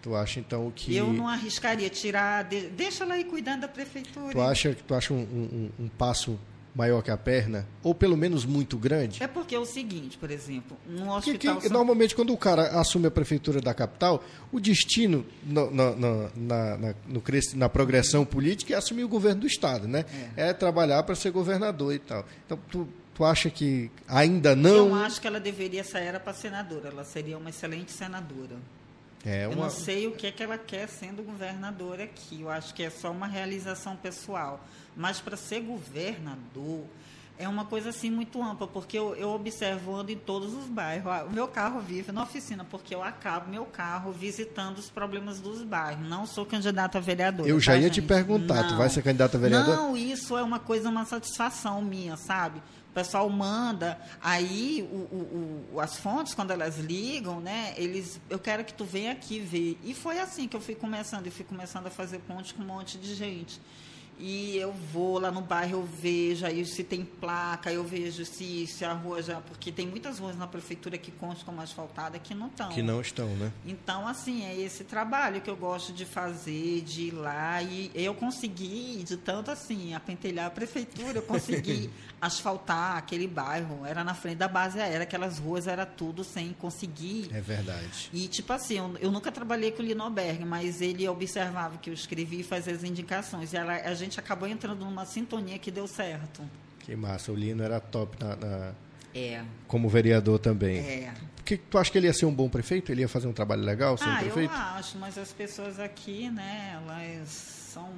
Tu acha então que. Eu não arriscaria tirar. De, deixa ela aí cuidando da prefeitura. Tu acha, tu acha um, um, um, passo maior que a perna? Ou pelo menos muito grande? É porque é o seguinte, por exemplo, um hospital. Que, que, Normalmente, quando o cara assume a prefeitura da capital, o destino no, no, no, na, na, no, na progressão política é assumir o governo do Estado, né? É, é trabalhar para ser governador e tal. Então, tu, tu acha que ainda não. Eu acho que ela deveria sair para senadora. Ela seria uma excelente senadora. É uma... Eu não sei o que, é que ela quer sendo governadora aqui. Eu acho que é só uma realização pessoal. Mas para ser governador é uma coisa assim muito ampla, porque eu, eu observo, ando em todos os bairros. O meu carro vive na oficina, porque eu acabo meu carro visitando os problemas dos bairros. Não sou candidata a vereadora. Eu já tá, ia gente? te perguntar, não. tu vai ser candidata a vereadora? Não, isso é uma coisa, uma satisfação minha, sabe? O pessoal manda, aí o, o, o, as fontes, quando elas ligam, né, eles, eu quero que tu venha aqui ver. E foi assim que eu fui começando, e fui começando a fazer ponte com um monte de gente. E eu vou lá no bairro, eu vejo aí se tem placa, eu vejo se, se a rua já. Porque tem muitas ruas na prefeitura que constam como asfaltada que não estão. Que não estão, né? Então, assim, é esse trabalho que eu gosto de fazer, de ir lá. E eu consegui, de tanto assim, apentelhar a prefeitura, eu consegui asfaltar aquele bairro. Era na frente da base aérea, aquelas ruas era tudo sem conseguir. É verdade. E, tipo assim, eu, eu nunca trabalhei com o Linoberg, mas ele observava que eu escrevi e fazia as indicações. E ela, a gente acabou entrando numa sintonia que deu certo. Que massa, o Lino era top na, na... É. como vereador também. É. Que, tu acha que ele ia ser um bom prefeito? Ele ia fazer um trabalho legal, ser ah, um prefeito? eu acho, mas as pessoas aqui, né, elas são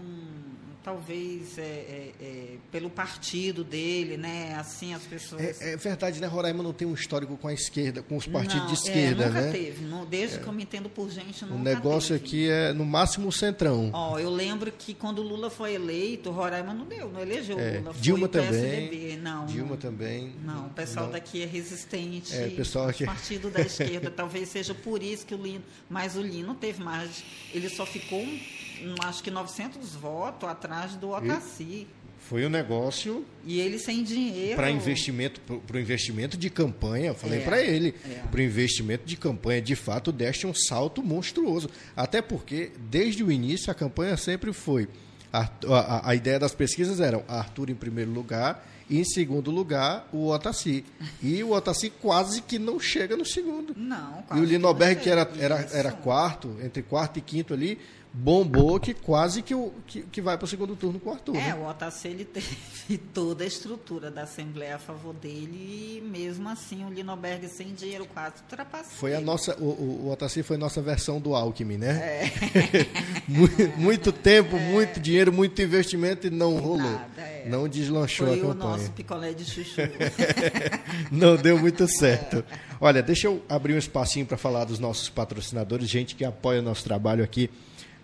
talvez é, é, é, pelo partido dele, né? Assim as pessoas. É, é, verdade, né? Roraima não tem um histórico com a esquerda, com os partidos não, de esquerda, é, nunca né? teve. Não, desde que eu me entendo por gente, nunca O negócio teve. aqui é no máximo o centrão. Ó, eu lembro que quando o Lula foi eleito, Roraima não deu, não elegeu É, Lula. Foi Dilma o também. PSDB. Não, Dilma também. Não, o pessoal Não. daqui é resistente. É, o pessoal aqui- partido da esquerda, talvez seja por isso que o Lino. Mas o Lino teve mais. Ele só ficou, acho que 900 votos atrás do Otacílio. Foi um negócio E ele sem dinheiro. para investimento, para o investimento de campanha. Eu falei É, para ele, é. para o investimento de campanha, de fato, deste um salto monstruoso. Até porque desde o início a campanha sempre foi a, a- a ideia das pesquisas eram Arthur em primeiro lugar e em segundo lugar o Otaci. E o Otaci quase que não chega no segundo. Não, E o que Linoberg, não que era, era, era quarto, entre quarto e quinto ali, bombou que quase que, o, que, que vai para o segundo turno com o Arthur. É, né? o Otacílio ele teve toda a estrutura da Assembleia a favor dele e mesmo assim o Linoberg sem dinheiro quase ultrapassou. Foi a nossa, o, o, o Otaci foi nossa versão do Alckmin, né? É. muito, muito tempo, muito dinheiro, muito investimento e não rolou. Nada, é. Não deslanchou Foi a o campanha. nosso picolé de chuchu. Não deu muito certo. Olha, deixa eu abrir um espacinho para falar dos nossos patrocinadores, gente que apoia o nosso trabalho aqui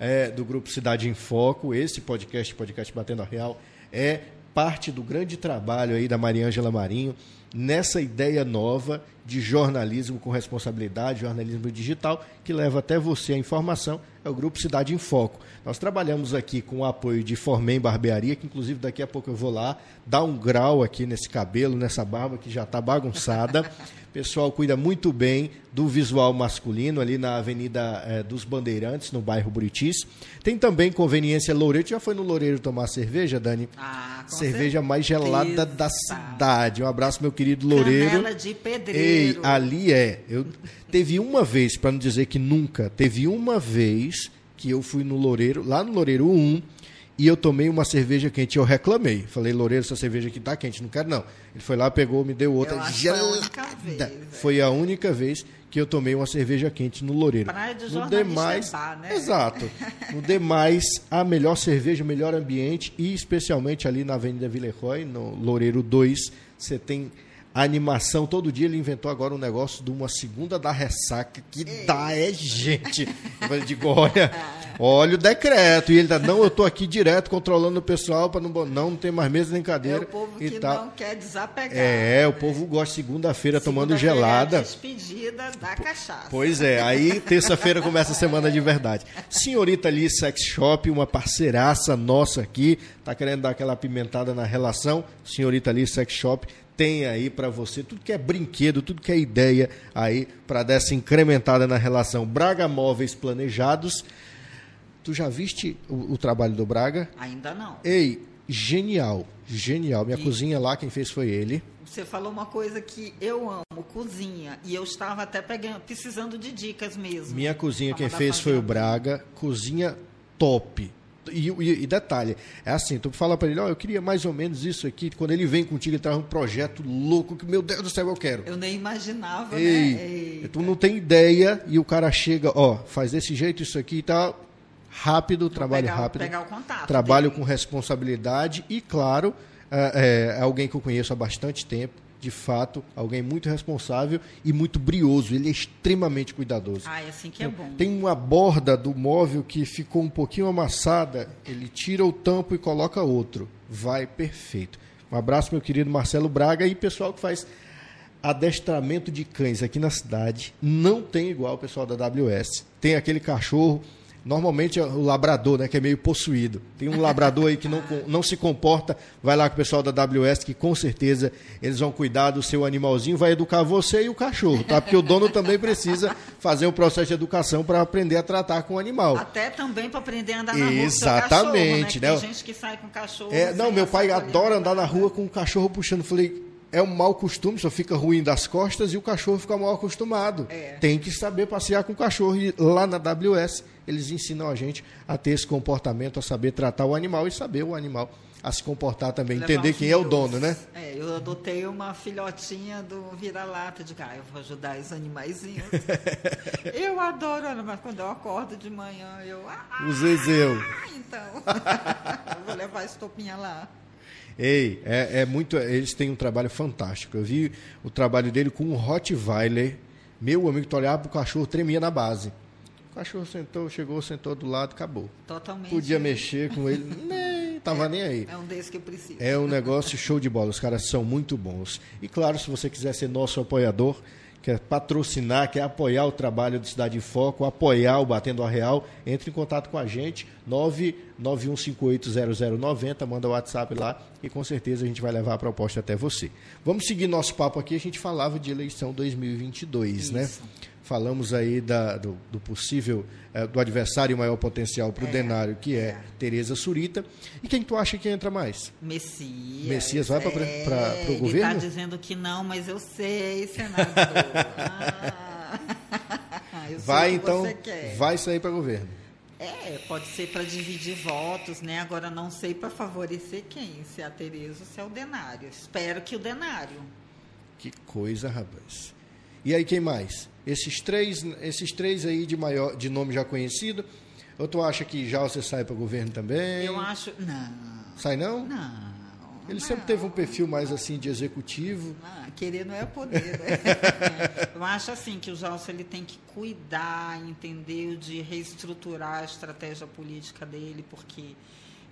é, do Grupo Cidade em Foco. Esse podcast, podcast Batendo a Real, é parte do grande trabalho aí da Mariângela Marinho nessa ideia nova de jornalismo com responsabilidade, jornalismo digital, que leva até você a informação, é o Grupo Cidade em Foco. Nós trabalhamos aqui com o apoio de Formem Barbearia, que inclusive daqui a pouco eu vou lá dar um grau aqui nesse cabelo, nessa barba que já está bagunçada. O pessoal cuida muito bem do visual masculino ali na Avenida eh, dos Bandeirantes, no bairro Buritis. Tem também conveniência Loureiro. Já foi no Loureiro tomar cerveja, Dani? Ah, com cerveja mais gelada da certeza. cidade. Um abraço, meu querido Loureiro. Canela de Ei, pedreiro. ali é. Eu teve uma vez, para não dizer que nunca, teve uma vez que eu fui no Loureiro, lá no Loureiro 1, e eu tomei uma cerveja quente. Eu reclamei. Falei, Loureiro, essa cerveja aqui tá quente, não quero não. Ele foi lá, pegou, me deu outra gelada. única vez. Foi a única vez que eu tomei uma cerveja quente no Loureiro. Praia de no demais, é bar, né? exato. No demais, a melhor cerveja, o melhor ambiente e especialmente ali na Avenida Villeroy, no Loureiro 2, você tem animação. Todo dia ele inventou agora um negócio de uma segunda da ressaca que dá é gente. Eu digo, olha, olha o decreto. E ele tá, não, eu tô aqui direto controlando o pessoal para não, não, não tem mais mesa nem É cadeira o povo que tal. não quer desapegar. É, o povo gosta segunda-feira tomando Segunda-feira É a gelada. despedida da cachaça. Pois é, aí terça-feira começa a semana de verdade. Senhorita Lee Sex Shop, uma parceiraça nossa aqui, tá querendo dar aquela apimentada na relação. Senhorita Lee Sex Shop tem aí para você tudo que é brinquedo, tudo que é ideia aí para dar essa incrementada na relação. Braga Móveis Planejados. Tu já viste o, o trabalho do Braga? Ainda não. Ei, genial, genial. Minha E- cozinha lá, quem fez foi ele. Você falou uma coisa que eu amo, cozinha. E eu estava até pegando, precisando de dicas mesmo. Minha cozinha quem fez foi o. Braga, cozinha top. E, e- e detalhe, é assim, tu fala pra ele, ó, eu queria mais ou menos isso aqui, quando ele vem contigo, ele traz um projeto louco que, meu Deus do céu, eu quero. Eu nem imaginava, Ei, né? Eita. tu não tem ideia e o cara chega, ó, faz desse jeito isso aqui e tal, rápido, trabalho pegar, rápido, Pegar o contato. trabalho dele. com responsabilidade e, claro, é, é alguém que eu conheço há bastante tempo, de fato, alguém muito responsável e muito brioso, ele é extremamente cuidadoso. Ah, é assim que é bom. Tem uma borda do móvel que ficou um pouquinho amassada, ele tira o tampo e coloca outro. Vai perfeito. Um abraço, meu querido Marcelo Braga e pessoal que faz adestramento de cães aqui na cidade. Não tem igual o pessoal da WS. Tem aquele cachorro Normalmente é o labrador, né, que é meio possuído. Tem um labrador aí que não, não se comporta, vai lá com o pessoal da WS, que com certeza eles vão cuidar do seu animalzinho, vai educar você e o cachorro, tá? Porque o dono também precisa fazer um processo de educação para aprender a tratar com o animal. Até também para aprender a andar na rua Exatamente, com né? né? Tem gente que sai com cachorro. É, não, meu pai adora andar na rua com o cachorro puxando. Falei, é um mau costume, só fica ruim das costas e o cachorro fica mal acostumado. É. Tem que saber passear com o cachorro. E lá na WS, eles ensinam a gente a ter esse comportamento, a saber tratar o animal e saber o animal a se comportar também, Levar entender quem é o dono, né? É, eu adotei uma filhotinha do vira-lata de ah, eu vou ajudar os animaizinhos. eu adoro, mas quando eu acordo de manhã, eu. Ah, o Zezeu. Então, eu vou levar a estopinha lá. Ei, é, é, muito. Eles têm um trabalho fantástico. Eu vi o trabalho dele com um Rottweiler. Meu amigo, tu olhava pro cachorro, tremia na base. O cachorro sentou, chegou, sentou do lado, acabou. Totalmente. Podia mexer com ele, nem tava é, nem aí. É um desses que eu preciso. É um negócio show de bola. Os caras são muito bons. E claro, se você quiser ser nosso apoiador, quer patrocinar, quer apoiar o trabalho do Cidade em Foco, apoiar o Batendo a Real, entre em contato com a gente, 991580090, manda o WhatsApp lá e com certeza a gente vai levar a proposta até você. Vamos seguir nosso papo aqui, a gente falava de eleição 2022, né? Isso. né? Falamos aí da, do, do, possível, é, do adversário maior potencial para o é, Denário, que é, é Tereza Surita. E quem tu acha que entra mais? Messias. Messias vai para o é, governo? Ele está dizendo que não, mas eu sei, senador. ah, eu vai então, vai sair para governo. É, pode ser para dividir votos, né? Agora não sei para favorecer quem, se é a Tereza ou se é o Denário. Espero que o Denário. Que coisa, rapaz. E aí quem mais? Esses três, esses três aí de maior, de nome já conhecido. Ou tu acha que já você sai para governo também? Eu acho, não. Sai não? Não. Ele não. sempre teve um perfil mais assim de executivo. Ah, querer não é poder. Né? Eu acho assim que o Jalso ele tem que cuidar, entender de reestruturar a estratégia política dele, porque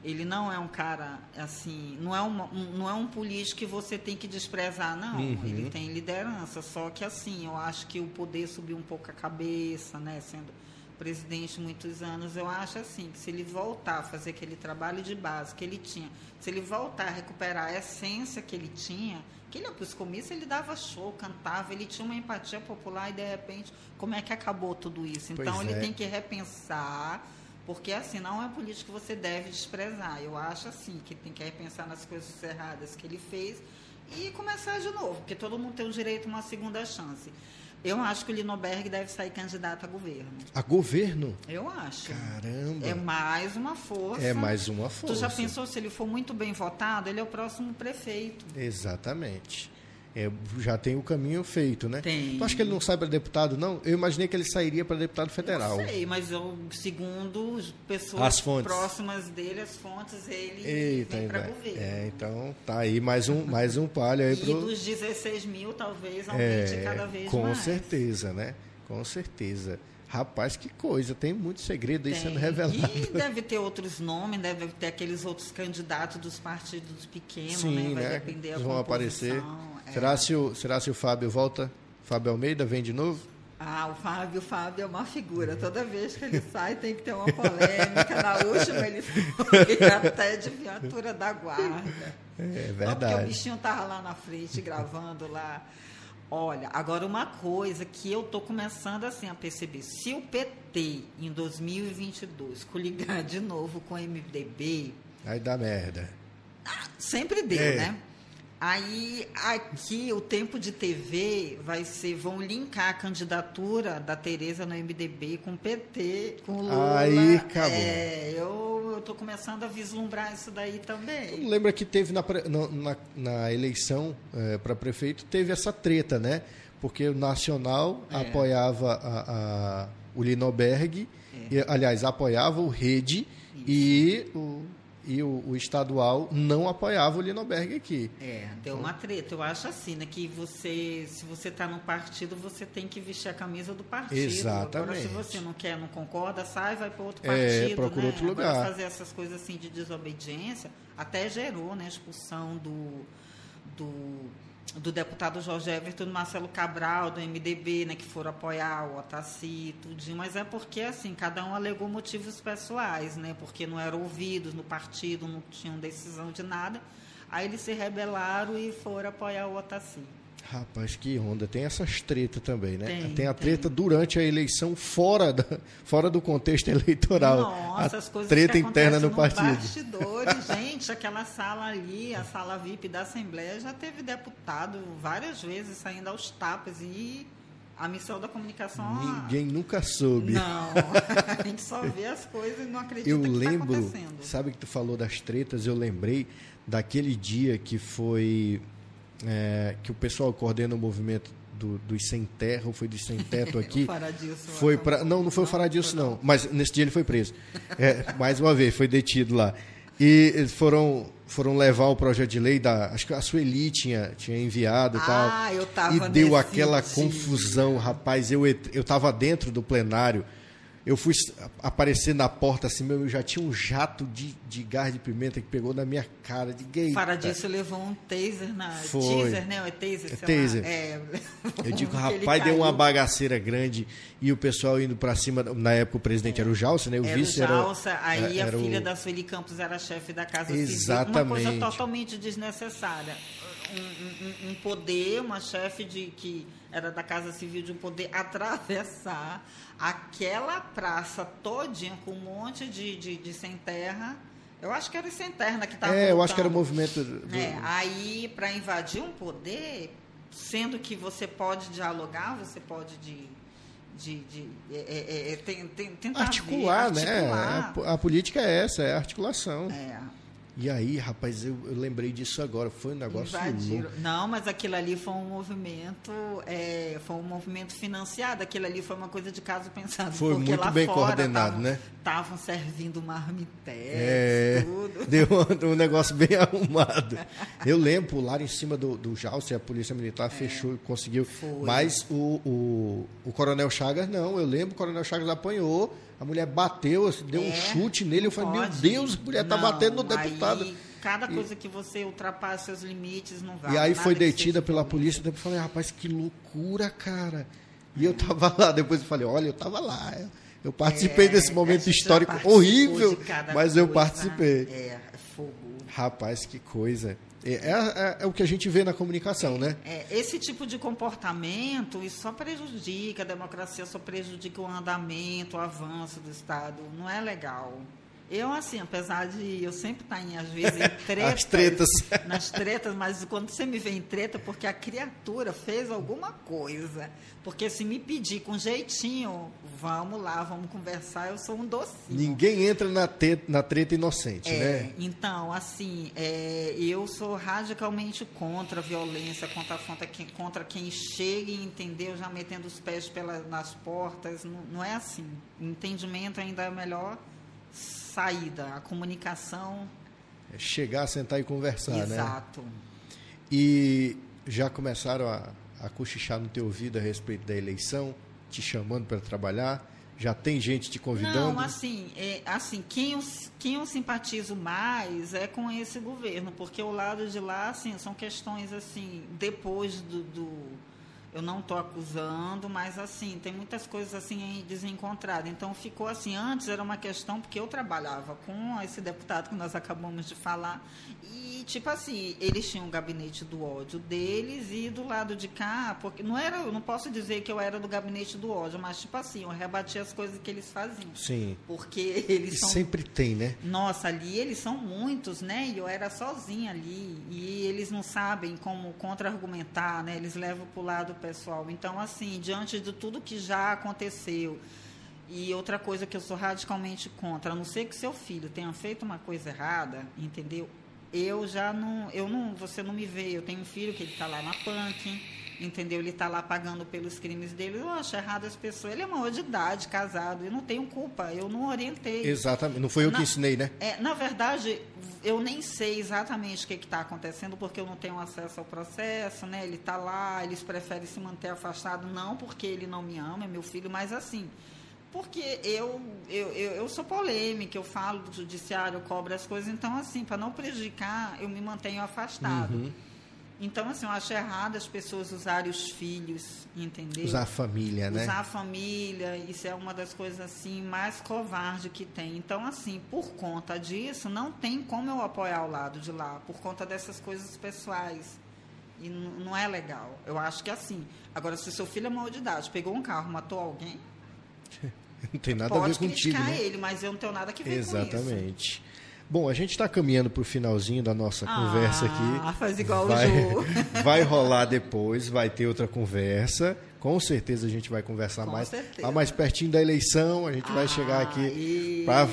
ele não é um cara assim, não é, um, não é um político que você tem que desprezar, não. Uhum. Ele tem liderança, só que assim, eu acho que o poder subiu um pouco a cabeça, né? Sendo presidente muitos anos, eu acho assim, que se ele voltar a fazer aquele trabalho de base que ele tinha, se ele voltar a recuperar a essência que ele tinha, que ele para os comícios ele dava show, cantava, ele tinha uma empatia popular e de repente, como é que acabou tudo isso? Então pois ele é. tem que repensar porque assim, não é política que você deve desprezar. Eu acho assim, que tem que repensar nas coisas erradas que ele fez e começar de novo, porque todo mundo tem o direito a uma segunda chance. Eu acho que o Linoberg deve sair candidato a governo. A governo? Eu acho. Caramba. É mais uma força. É mais uma força. Tu já pensou se ele for muito bem votado, ele é o próximo prefeito. Exatamente é, já tem o caminho feito, né? Tem. Tu acha que ele não sai para deputado, não? Eu imaginei que ele sairia para deputado federal. Não sei, mas eu, segundo pessoas próximas dele, as fontes, ele Eita, vem para governo. É, então tá aí mais um, mais um palho aí e pro... dos 16 mil, talvez, aumente é, cada vez com mais. Com certeza, né? Com certeza. Rapaz, que coisa, tem muito segredo aí tem. sendo revelado. E deve ter outros nomes, deve ter aqueles outros candidatos dos partidos pequenos, Sim, né? Vai né? depender Eles vão aparecer. É. Será, se o, será se o Fábio volta? Fábio Almeida vem de novo? Ah, o Fábio, o Fábio é uma figura. Toda vez que ele sai tem que ter uma polêmica. Na última ele foi até de viatura da guarda. É verdade. Não, porque o bichinho estava lá na frente gravando lá. Olha, agora uma coisa que eu estou começando assim a perceber, se o PT em 2022 coligar de novo com o MDB, aí dá merda. Sempre deu, é. né? Aí aqui o tempo de TV vai ser, vão linkar a candidatura da Tereza no MDB com o PT, com o Lula. Aí acabou. É, eu estou começando a vislumbrar isso daí também. Lembra que teve na, na, na eleição é, para prefeito, teve essa treta, né? Porque o Nacional é. apoiava a, a, o Linoberg, é. e, aliás, apoiava o Rede isso. e o e o, o, estadual não apoiava o Linoberg aqui. É, deu uma treta. Eu acho assim, né? Que você, se você está no partido, você tem que vestir a camisa do partido. Exatamente. Agora, se você não quer, não concorda, sai, vai para outro é, partido. É, procura né? outro lugar. Agora, fazer essas coisas assim de desobediência até gerou, né? A expulsão do, do do deputado Jorge Everton do Marcelo Cabral, do MDB, né, que foram apoiar o Otaci, tudinho, mas é porque, assim, cada um alegou motivos pessoais, né, porque não eram ouvidos no partido, não tinham decisão de nada, aí eles se rebelaram e foram apoiar o Otaci. Rapaz, que onda. Tem essas tretas também, né? Tem, tem a treta tem. durante a eleição fora, da, fora do contexto eleitoral. Nossa, a as coisas treta interna no acontecem partido. bastidores, gente, aquela sala ali, a sala VIP da Assembleia, já teve deputado várias vezes saindo aos tapas e a missão da comunicação... Ninguém nunca soube. Não, a gente só vê as coisas e não acredita Eu que está lembro, acontecendo. sabe que tu falou das tretas, eu lembrei daquele dia que foi é, que o pessoal coordena o movimento do, dos sem terra, ou foi dos sem teto aqui. Faradilson foi acabou. para não, não foi o Faradilson não, mas nesse dia ele foi preso. É, mais uma vez, foi detido lá. E eles foram foram levar o projeto de lei da, acho que a Sueli tinha tinha enviado e tal. Ah, eu tava E deu aquela dia. confusão, rapaz, eu eu tava dentro do plenário. Eu fui aparecer na porta assim, meu, eu já tinha um jato de, de gás de pimenta que pegou na minha cara. De gay. O Faradilson levou um taser na... Foi. Teaser, né? É taser, É taser. É, Eu digo, rapaz, deu uma bagaceira grande e o pessoal indo pra cima. Na época o presidente era o Jalce, né? O Era vice o era. Jalsa, aí era a filha o- da Sueli Campos era chefe da Casa Civil. Uma Exatamente. coisa totalmente desnecessária. Um, um- um poder, uma chefe de que era da Casa Civil de um poder atravessar aquela praça todinha com um monte de, de, de sem terra. Eu acho que era sem terra né, que estavam É, eu acho que era o movimento. do- É, aí, para invadir um poder, sendo que você pode dialogar, você pode de, de, de- é, é, é, tem- tem- tentar Articular, ver, né? articular. A, a política é essa, é a articulação. É, E aí, rapaz, eu, eu lembrei disso agora. Foi um negócio invadiram. louco. Não, mas aquilo ali foi um movimento, é, foi um movimento financiado. Aquilo ali foi uma coisa de caso pensado. Foi porque muito lá bem coordenado, tavam- né? Estavam servindo marmitex, É, tudo. deu um, um negócio bem arrumado. Eu lembro, pular em cima do, do Jalce, a polícia militar fechou e conseguiu. É. Foi. Mas o, o, o Coronel Chagas, não. Eu lembro, o Coronel Chagas apanhou, a mulher bateu, assim, deu um É, chute nele. Eu falei, meu pode. Deus, a mulher tá Não, batendo no deputado. Aí, cada coisa que você ultrapassa seus limites não vai. E aí foi detida pela polícia. Depois eu falei, rapaz, que loucura, cara. E eu tava lá. Depois eu falei, olha, eu tava lá. Eu- participei É, desse momento histórico horrível, mas eu coisa. participei. É, é fogo. Rapaz, que coisa. É, é- é o que a gente vê na comunicação, né? É, esse tipo de comportamento isso só prejudica a democracia, só prejudica o andamento, o avanço do Estado. Não é legal. Eu, assim, apesar de eu sempre estar em, às vezes, em tretas, As tretas. nas tretas, mas quando você me vê em treta, porque a criatura fez alguma coisa. Porque se me pedir com jeitinho, vamos lá, vamos conversar, eu sou um docinho. Ninguém entra na, te- na treta inocente, É, né? Então, assim, é, eu sou radicalmente contra a violência, contra, contra, quem, contra quem chega e entendeu já metendo os pés pela, nas portas. Não, não é assim. Entendimento ainda é a melhor saída. A comunicação. É chegar, sentar e conversar, né? exato. E já começaram a, a cochichar no teu ouvido a respeito da eleição, te chamando para trabalhar? Já tem gente te convidando? Não, assim, é, assim quem, eu, quem eu simpatizo mais é com esse governo, porque o lado de lá, assim, são questões assim, depois do. do- eu não estou acusando, mas assim, tem muitas coisas assim desencontradas. Então ficou assim, antes era uma questão, porque eu trabalhava com esse deputado que nós acabamos de falar, e tipo assim, eles tinham o gabinete do ódio deles e do lado de cá, porque não era, eu não posso dizer que eu era do gabinete do ódio, mas tipo assim, eu rebatia as coisas que eles faziam. Sim. Porque E eles são sempre tem, né? nossa, ali eles são muitos, né? E eu era sozinha ali. E eles não sabem como contra-argumentar, né? Eles levam para o lado pessoal. Então, assim, diante de tudo que já aconteceu. E outra coisa que eu sou radicalmente contra, a não ser que seu filho tenha feito uma coisa errada, entendeu? Eu já não, eu não, você não me vê. Eu tenho um filho que ele está lá na punk, entendeu? Ele está lá pagando pelos crimes dele. Eu acho errado as pessoas. Ele é maior de idade, casado. Eu não tenho culpa. Eu não orientei. Exatamente. Não foi eu que Na- ensinei, né? É, na verdade, eu nem sei exatamente o que está acontecendo, porque eu não tenho acesso ao processo, né? Ele está lá, eles preferem se manter afastado, não porque ele não me ama, é meu filho, mas assim, porque eu, eu, eu, eu sou polêmica, eu falo do judiciário, eu cobro as coisas, então assim, para não prejudicar, eu me mantenho afastado. Uhum. Então, assim, eu acho errado as pessoas usarem os filhos, entendeu? Usar a família, né? Usar a família, isso é uma das coisas, assim, mais covarde que tem. Então, assim, por conta disso, não tem como eu apoiar o lado de lá, por conta dessas coisas pessoais. E não é legal. Eu acho que, assim, agora, se o seu filho é maior de idade, pegou um carro, matou alguém... Não tem nada a ver contigo, criticar né? ele, mas eu não tenho nada que ver Exatamente. com isso. Bom, a gente está caminhando para o finalzinho da nossa Ah, conversa aqui. faz igual vai, o Ju. vai rolar depois, vai ter outra conversa. Com certeza a gente vai conversar Com mais. certeza. Tá mais pertinho da eleição, a gente vai Ah, chegar aqui para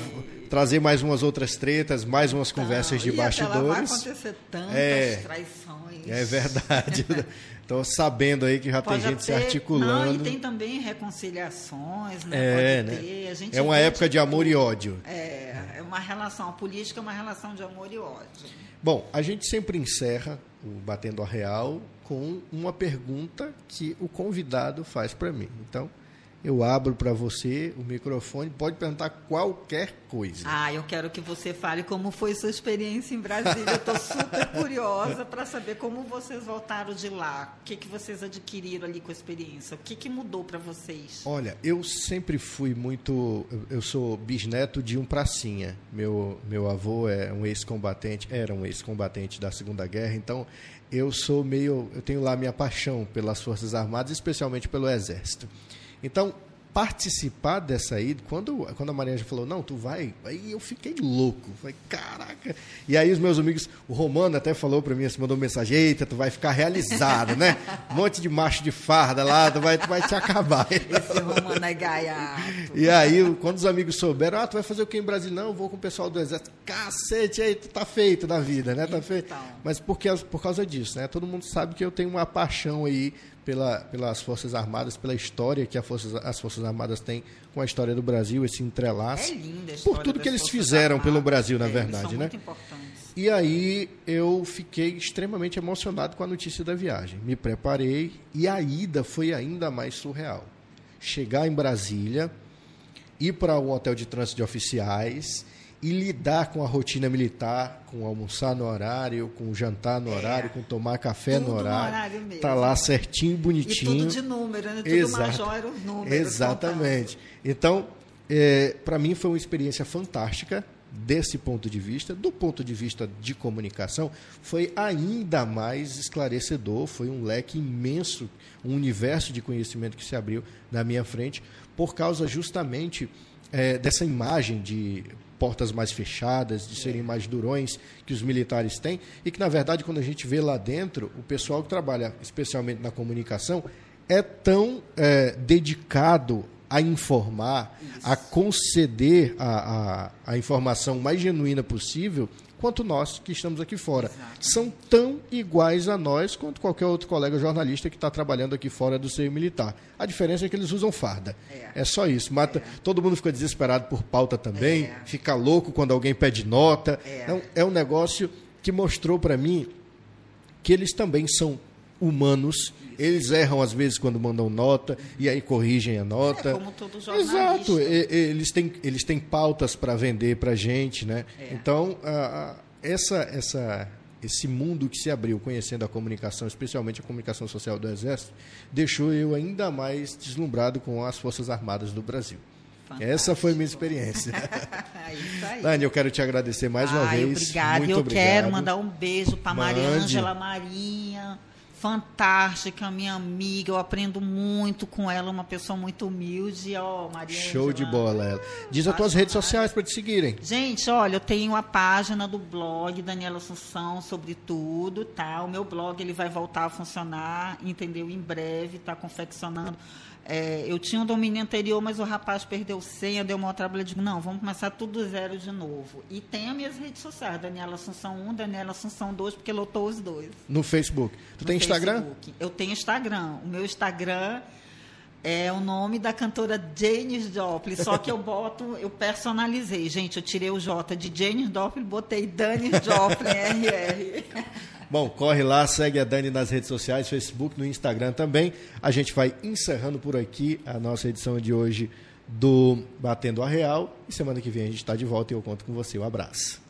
trazer mais umas outras tretas, mais umas conversas de Então, e até lá vai bastidores. acontecer tantas É. traições. É verdade. Estou sabendo aí que já Pode tem gente se ter- articulando. Não, e tem também reconciliações, né? É, Pode né? ter. É uma época de amor e ódio. É, é uma relação, a política é uma relação de amor e ódio. Bom, a gente sempre encerra o Batendo a Real com uma pergunta que o convidado faz para mim. Então, eu abro para você o microfone, pode perguntar qualquer coisa. Ah, eu quero que você fale como foi sua experiência em Brasília. Eu estou super curiosa para saber como vocês voltaram de lá. O que, que vocês adquiriram ali com a experiência? O que, que mudou para vocês? Olha, eu sempre fui muito. eu- sou bisneto de um pracinha. Meu, meu avô é um ex-combatente, era um ex-combatente da Segunda Guerra, então eu sou meio. Eu tenho lá minha paixão pelas Forças Armadas, especialmente pelo Exército. Então, participar dessa ida, quando, quando a Maria já falou, não, tu vai, aí eu fiquei louco. Falei, caraca. E aí os meus amigos, o Romano até falou para mim, assim, mandou mensagem, eita, tu vai ficar realizado, né? Um monte de macho de farda lá, tu vai, tu vai te acabar. Esse romano é gaiato. E aí, quando os amigos souberam, ah, tu vai fazer o que em Brasília? Não, eu vou com o pessoal do Exército. Cacete, aí tu tá feito na vida, né? Tá feito. Então. Mas por, que, por causa disso, né? Todo mundo sabe que eu tenho uma paixão aí pela, pelas Forças Armadas, pela história que a Forças, as Forças Armadas têm com a história do Brasil, esse entrelaço. É linda a Por tudo que eles Forças fizeram Armadas. pelo Brasil, na É, verdade, né? E aí eu fiquei extremamente emocionado com a notícia da viagem. Me preparei e a ida foi ainda mais surreal. Chegar em Brasília, ir para um hotel de trânsito de oficiais e lidar com a rotina militar, com almoçar no horário, com jantar no horário, com tomar café É. Tudo no no horário. horário mesmo. Tá lá certinho, E bonitinho. tudo de número, né? Tudo Exato. major era os números. Exatamente. Então, para mim foi uma experiência fantástica desse ponto de vista. Do ponto de vista de comunicação, foi ainda mais esclarecedor. Foi um leque imenso, um universo de conhecimento que se abriu na minha frente, por causa justamente eh, dessa imagem de portas mais fechadas, de serem mais durões que os militares têm, e que, na verdade, quando a gente vê lá dentro, o pessoal que trabalha especialmente na comunicação é tão eh, dedicado a informar, a conceder a, a, a informação mais genuína possível, quanto nós que estamos aqui fora. São tão iguais a nós quanto qualquer outro colega jornalista que está trabalhando aqui fora do seio militar. A diferença é que eles usam farda. É, só isso. Mata, Todo mundo fica desesperado por pauta também, É. fica louco quando alguém pede nota. É. Então, é um negócio que mostrou para mim que eles também são humanos. Eles erram às vezes quando mandam nota e aí corrigem a nota. É como todo jornalista. Exato. Eles têm, eles têm pautas para vender para gente, né? É. Então, a- a- essa, essa, esse mundo que se abriu conhecendo a comunicação, especialmente a comunicação social do Exército, deixou eu ainda mais deslumbrado com as Forças Armadas do Brasil. Essa foi a minha experiência. Isso aí. Dani, eu quero te agradecer mais uma vez. Obrigada. Muito eu obrigado. quero mandar um beijo para Maria. Ângela Marinha. Fantástica, minha amiga. Eu aprendo muito com ela, uma pessoa muito humilde. Ó, Maria Show de Ângela. bola, ela. Diz as tuas redes sociais para te seguirem. Gente, olha, eu tenho a página do blog Daniela Assunção sobre tudo, tá? O meu blog ele vai voltar a funcionar, entendeu? Em breve, tá confeccionando. É, eu tinha um domínio anterior, mas o rapaz perdeu senha, deu uma trabalho. Eu digo, não, vamos começar tudo do zero de novo. E tem as minhas redes sociais, Daniela Assunção 1, Daniela Assunção 2, porque lotou os dois. No Facebook. Tu no tem Instagram? Facebook. Eu tenho Instagram. O meu Instagram é o nome da cantora Janis Joplin, só que eu boto, eu personalizei. Gente, eu tirei o J de Janis Joplin, botei Danis Joplin RR. Bom, corre lá, segue a Dani nas redes sociais, Facebook, no Instagram também. A gente vai encerrando por aqui a nossa edição de hoje do Batendo a Real. E semana que vem a gente está de volta e eu conto com você. Um abraço.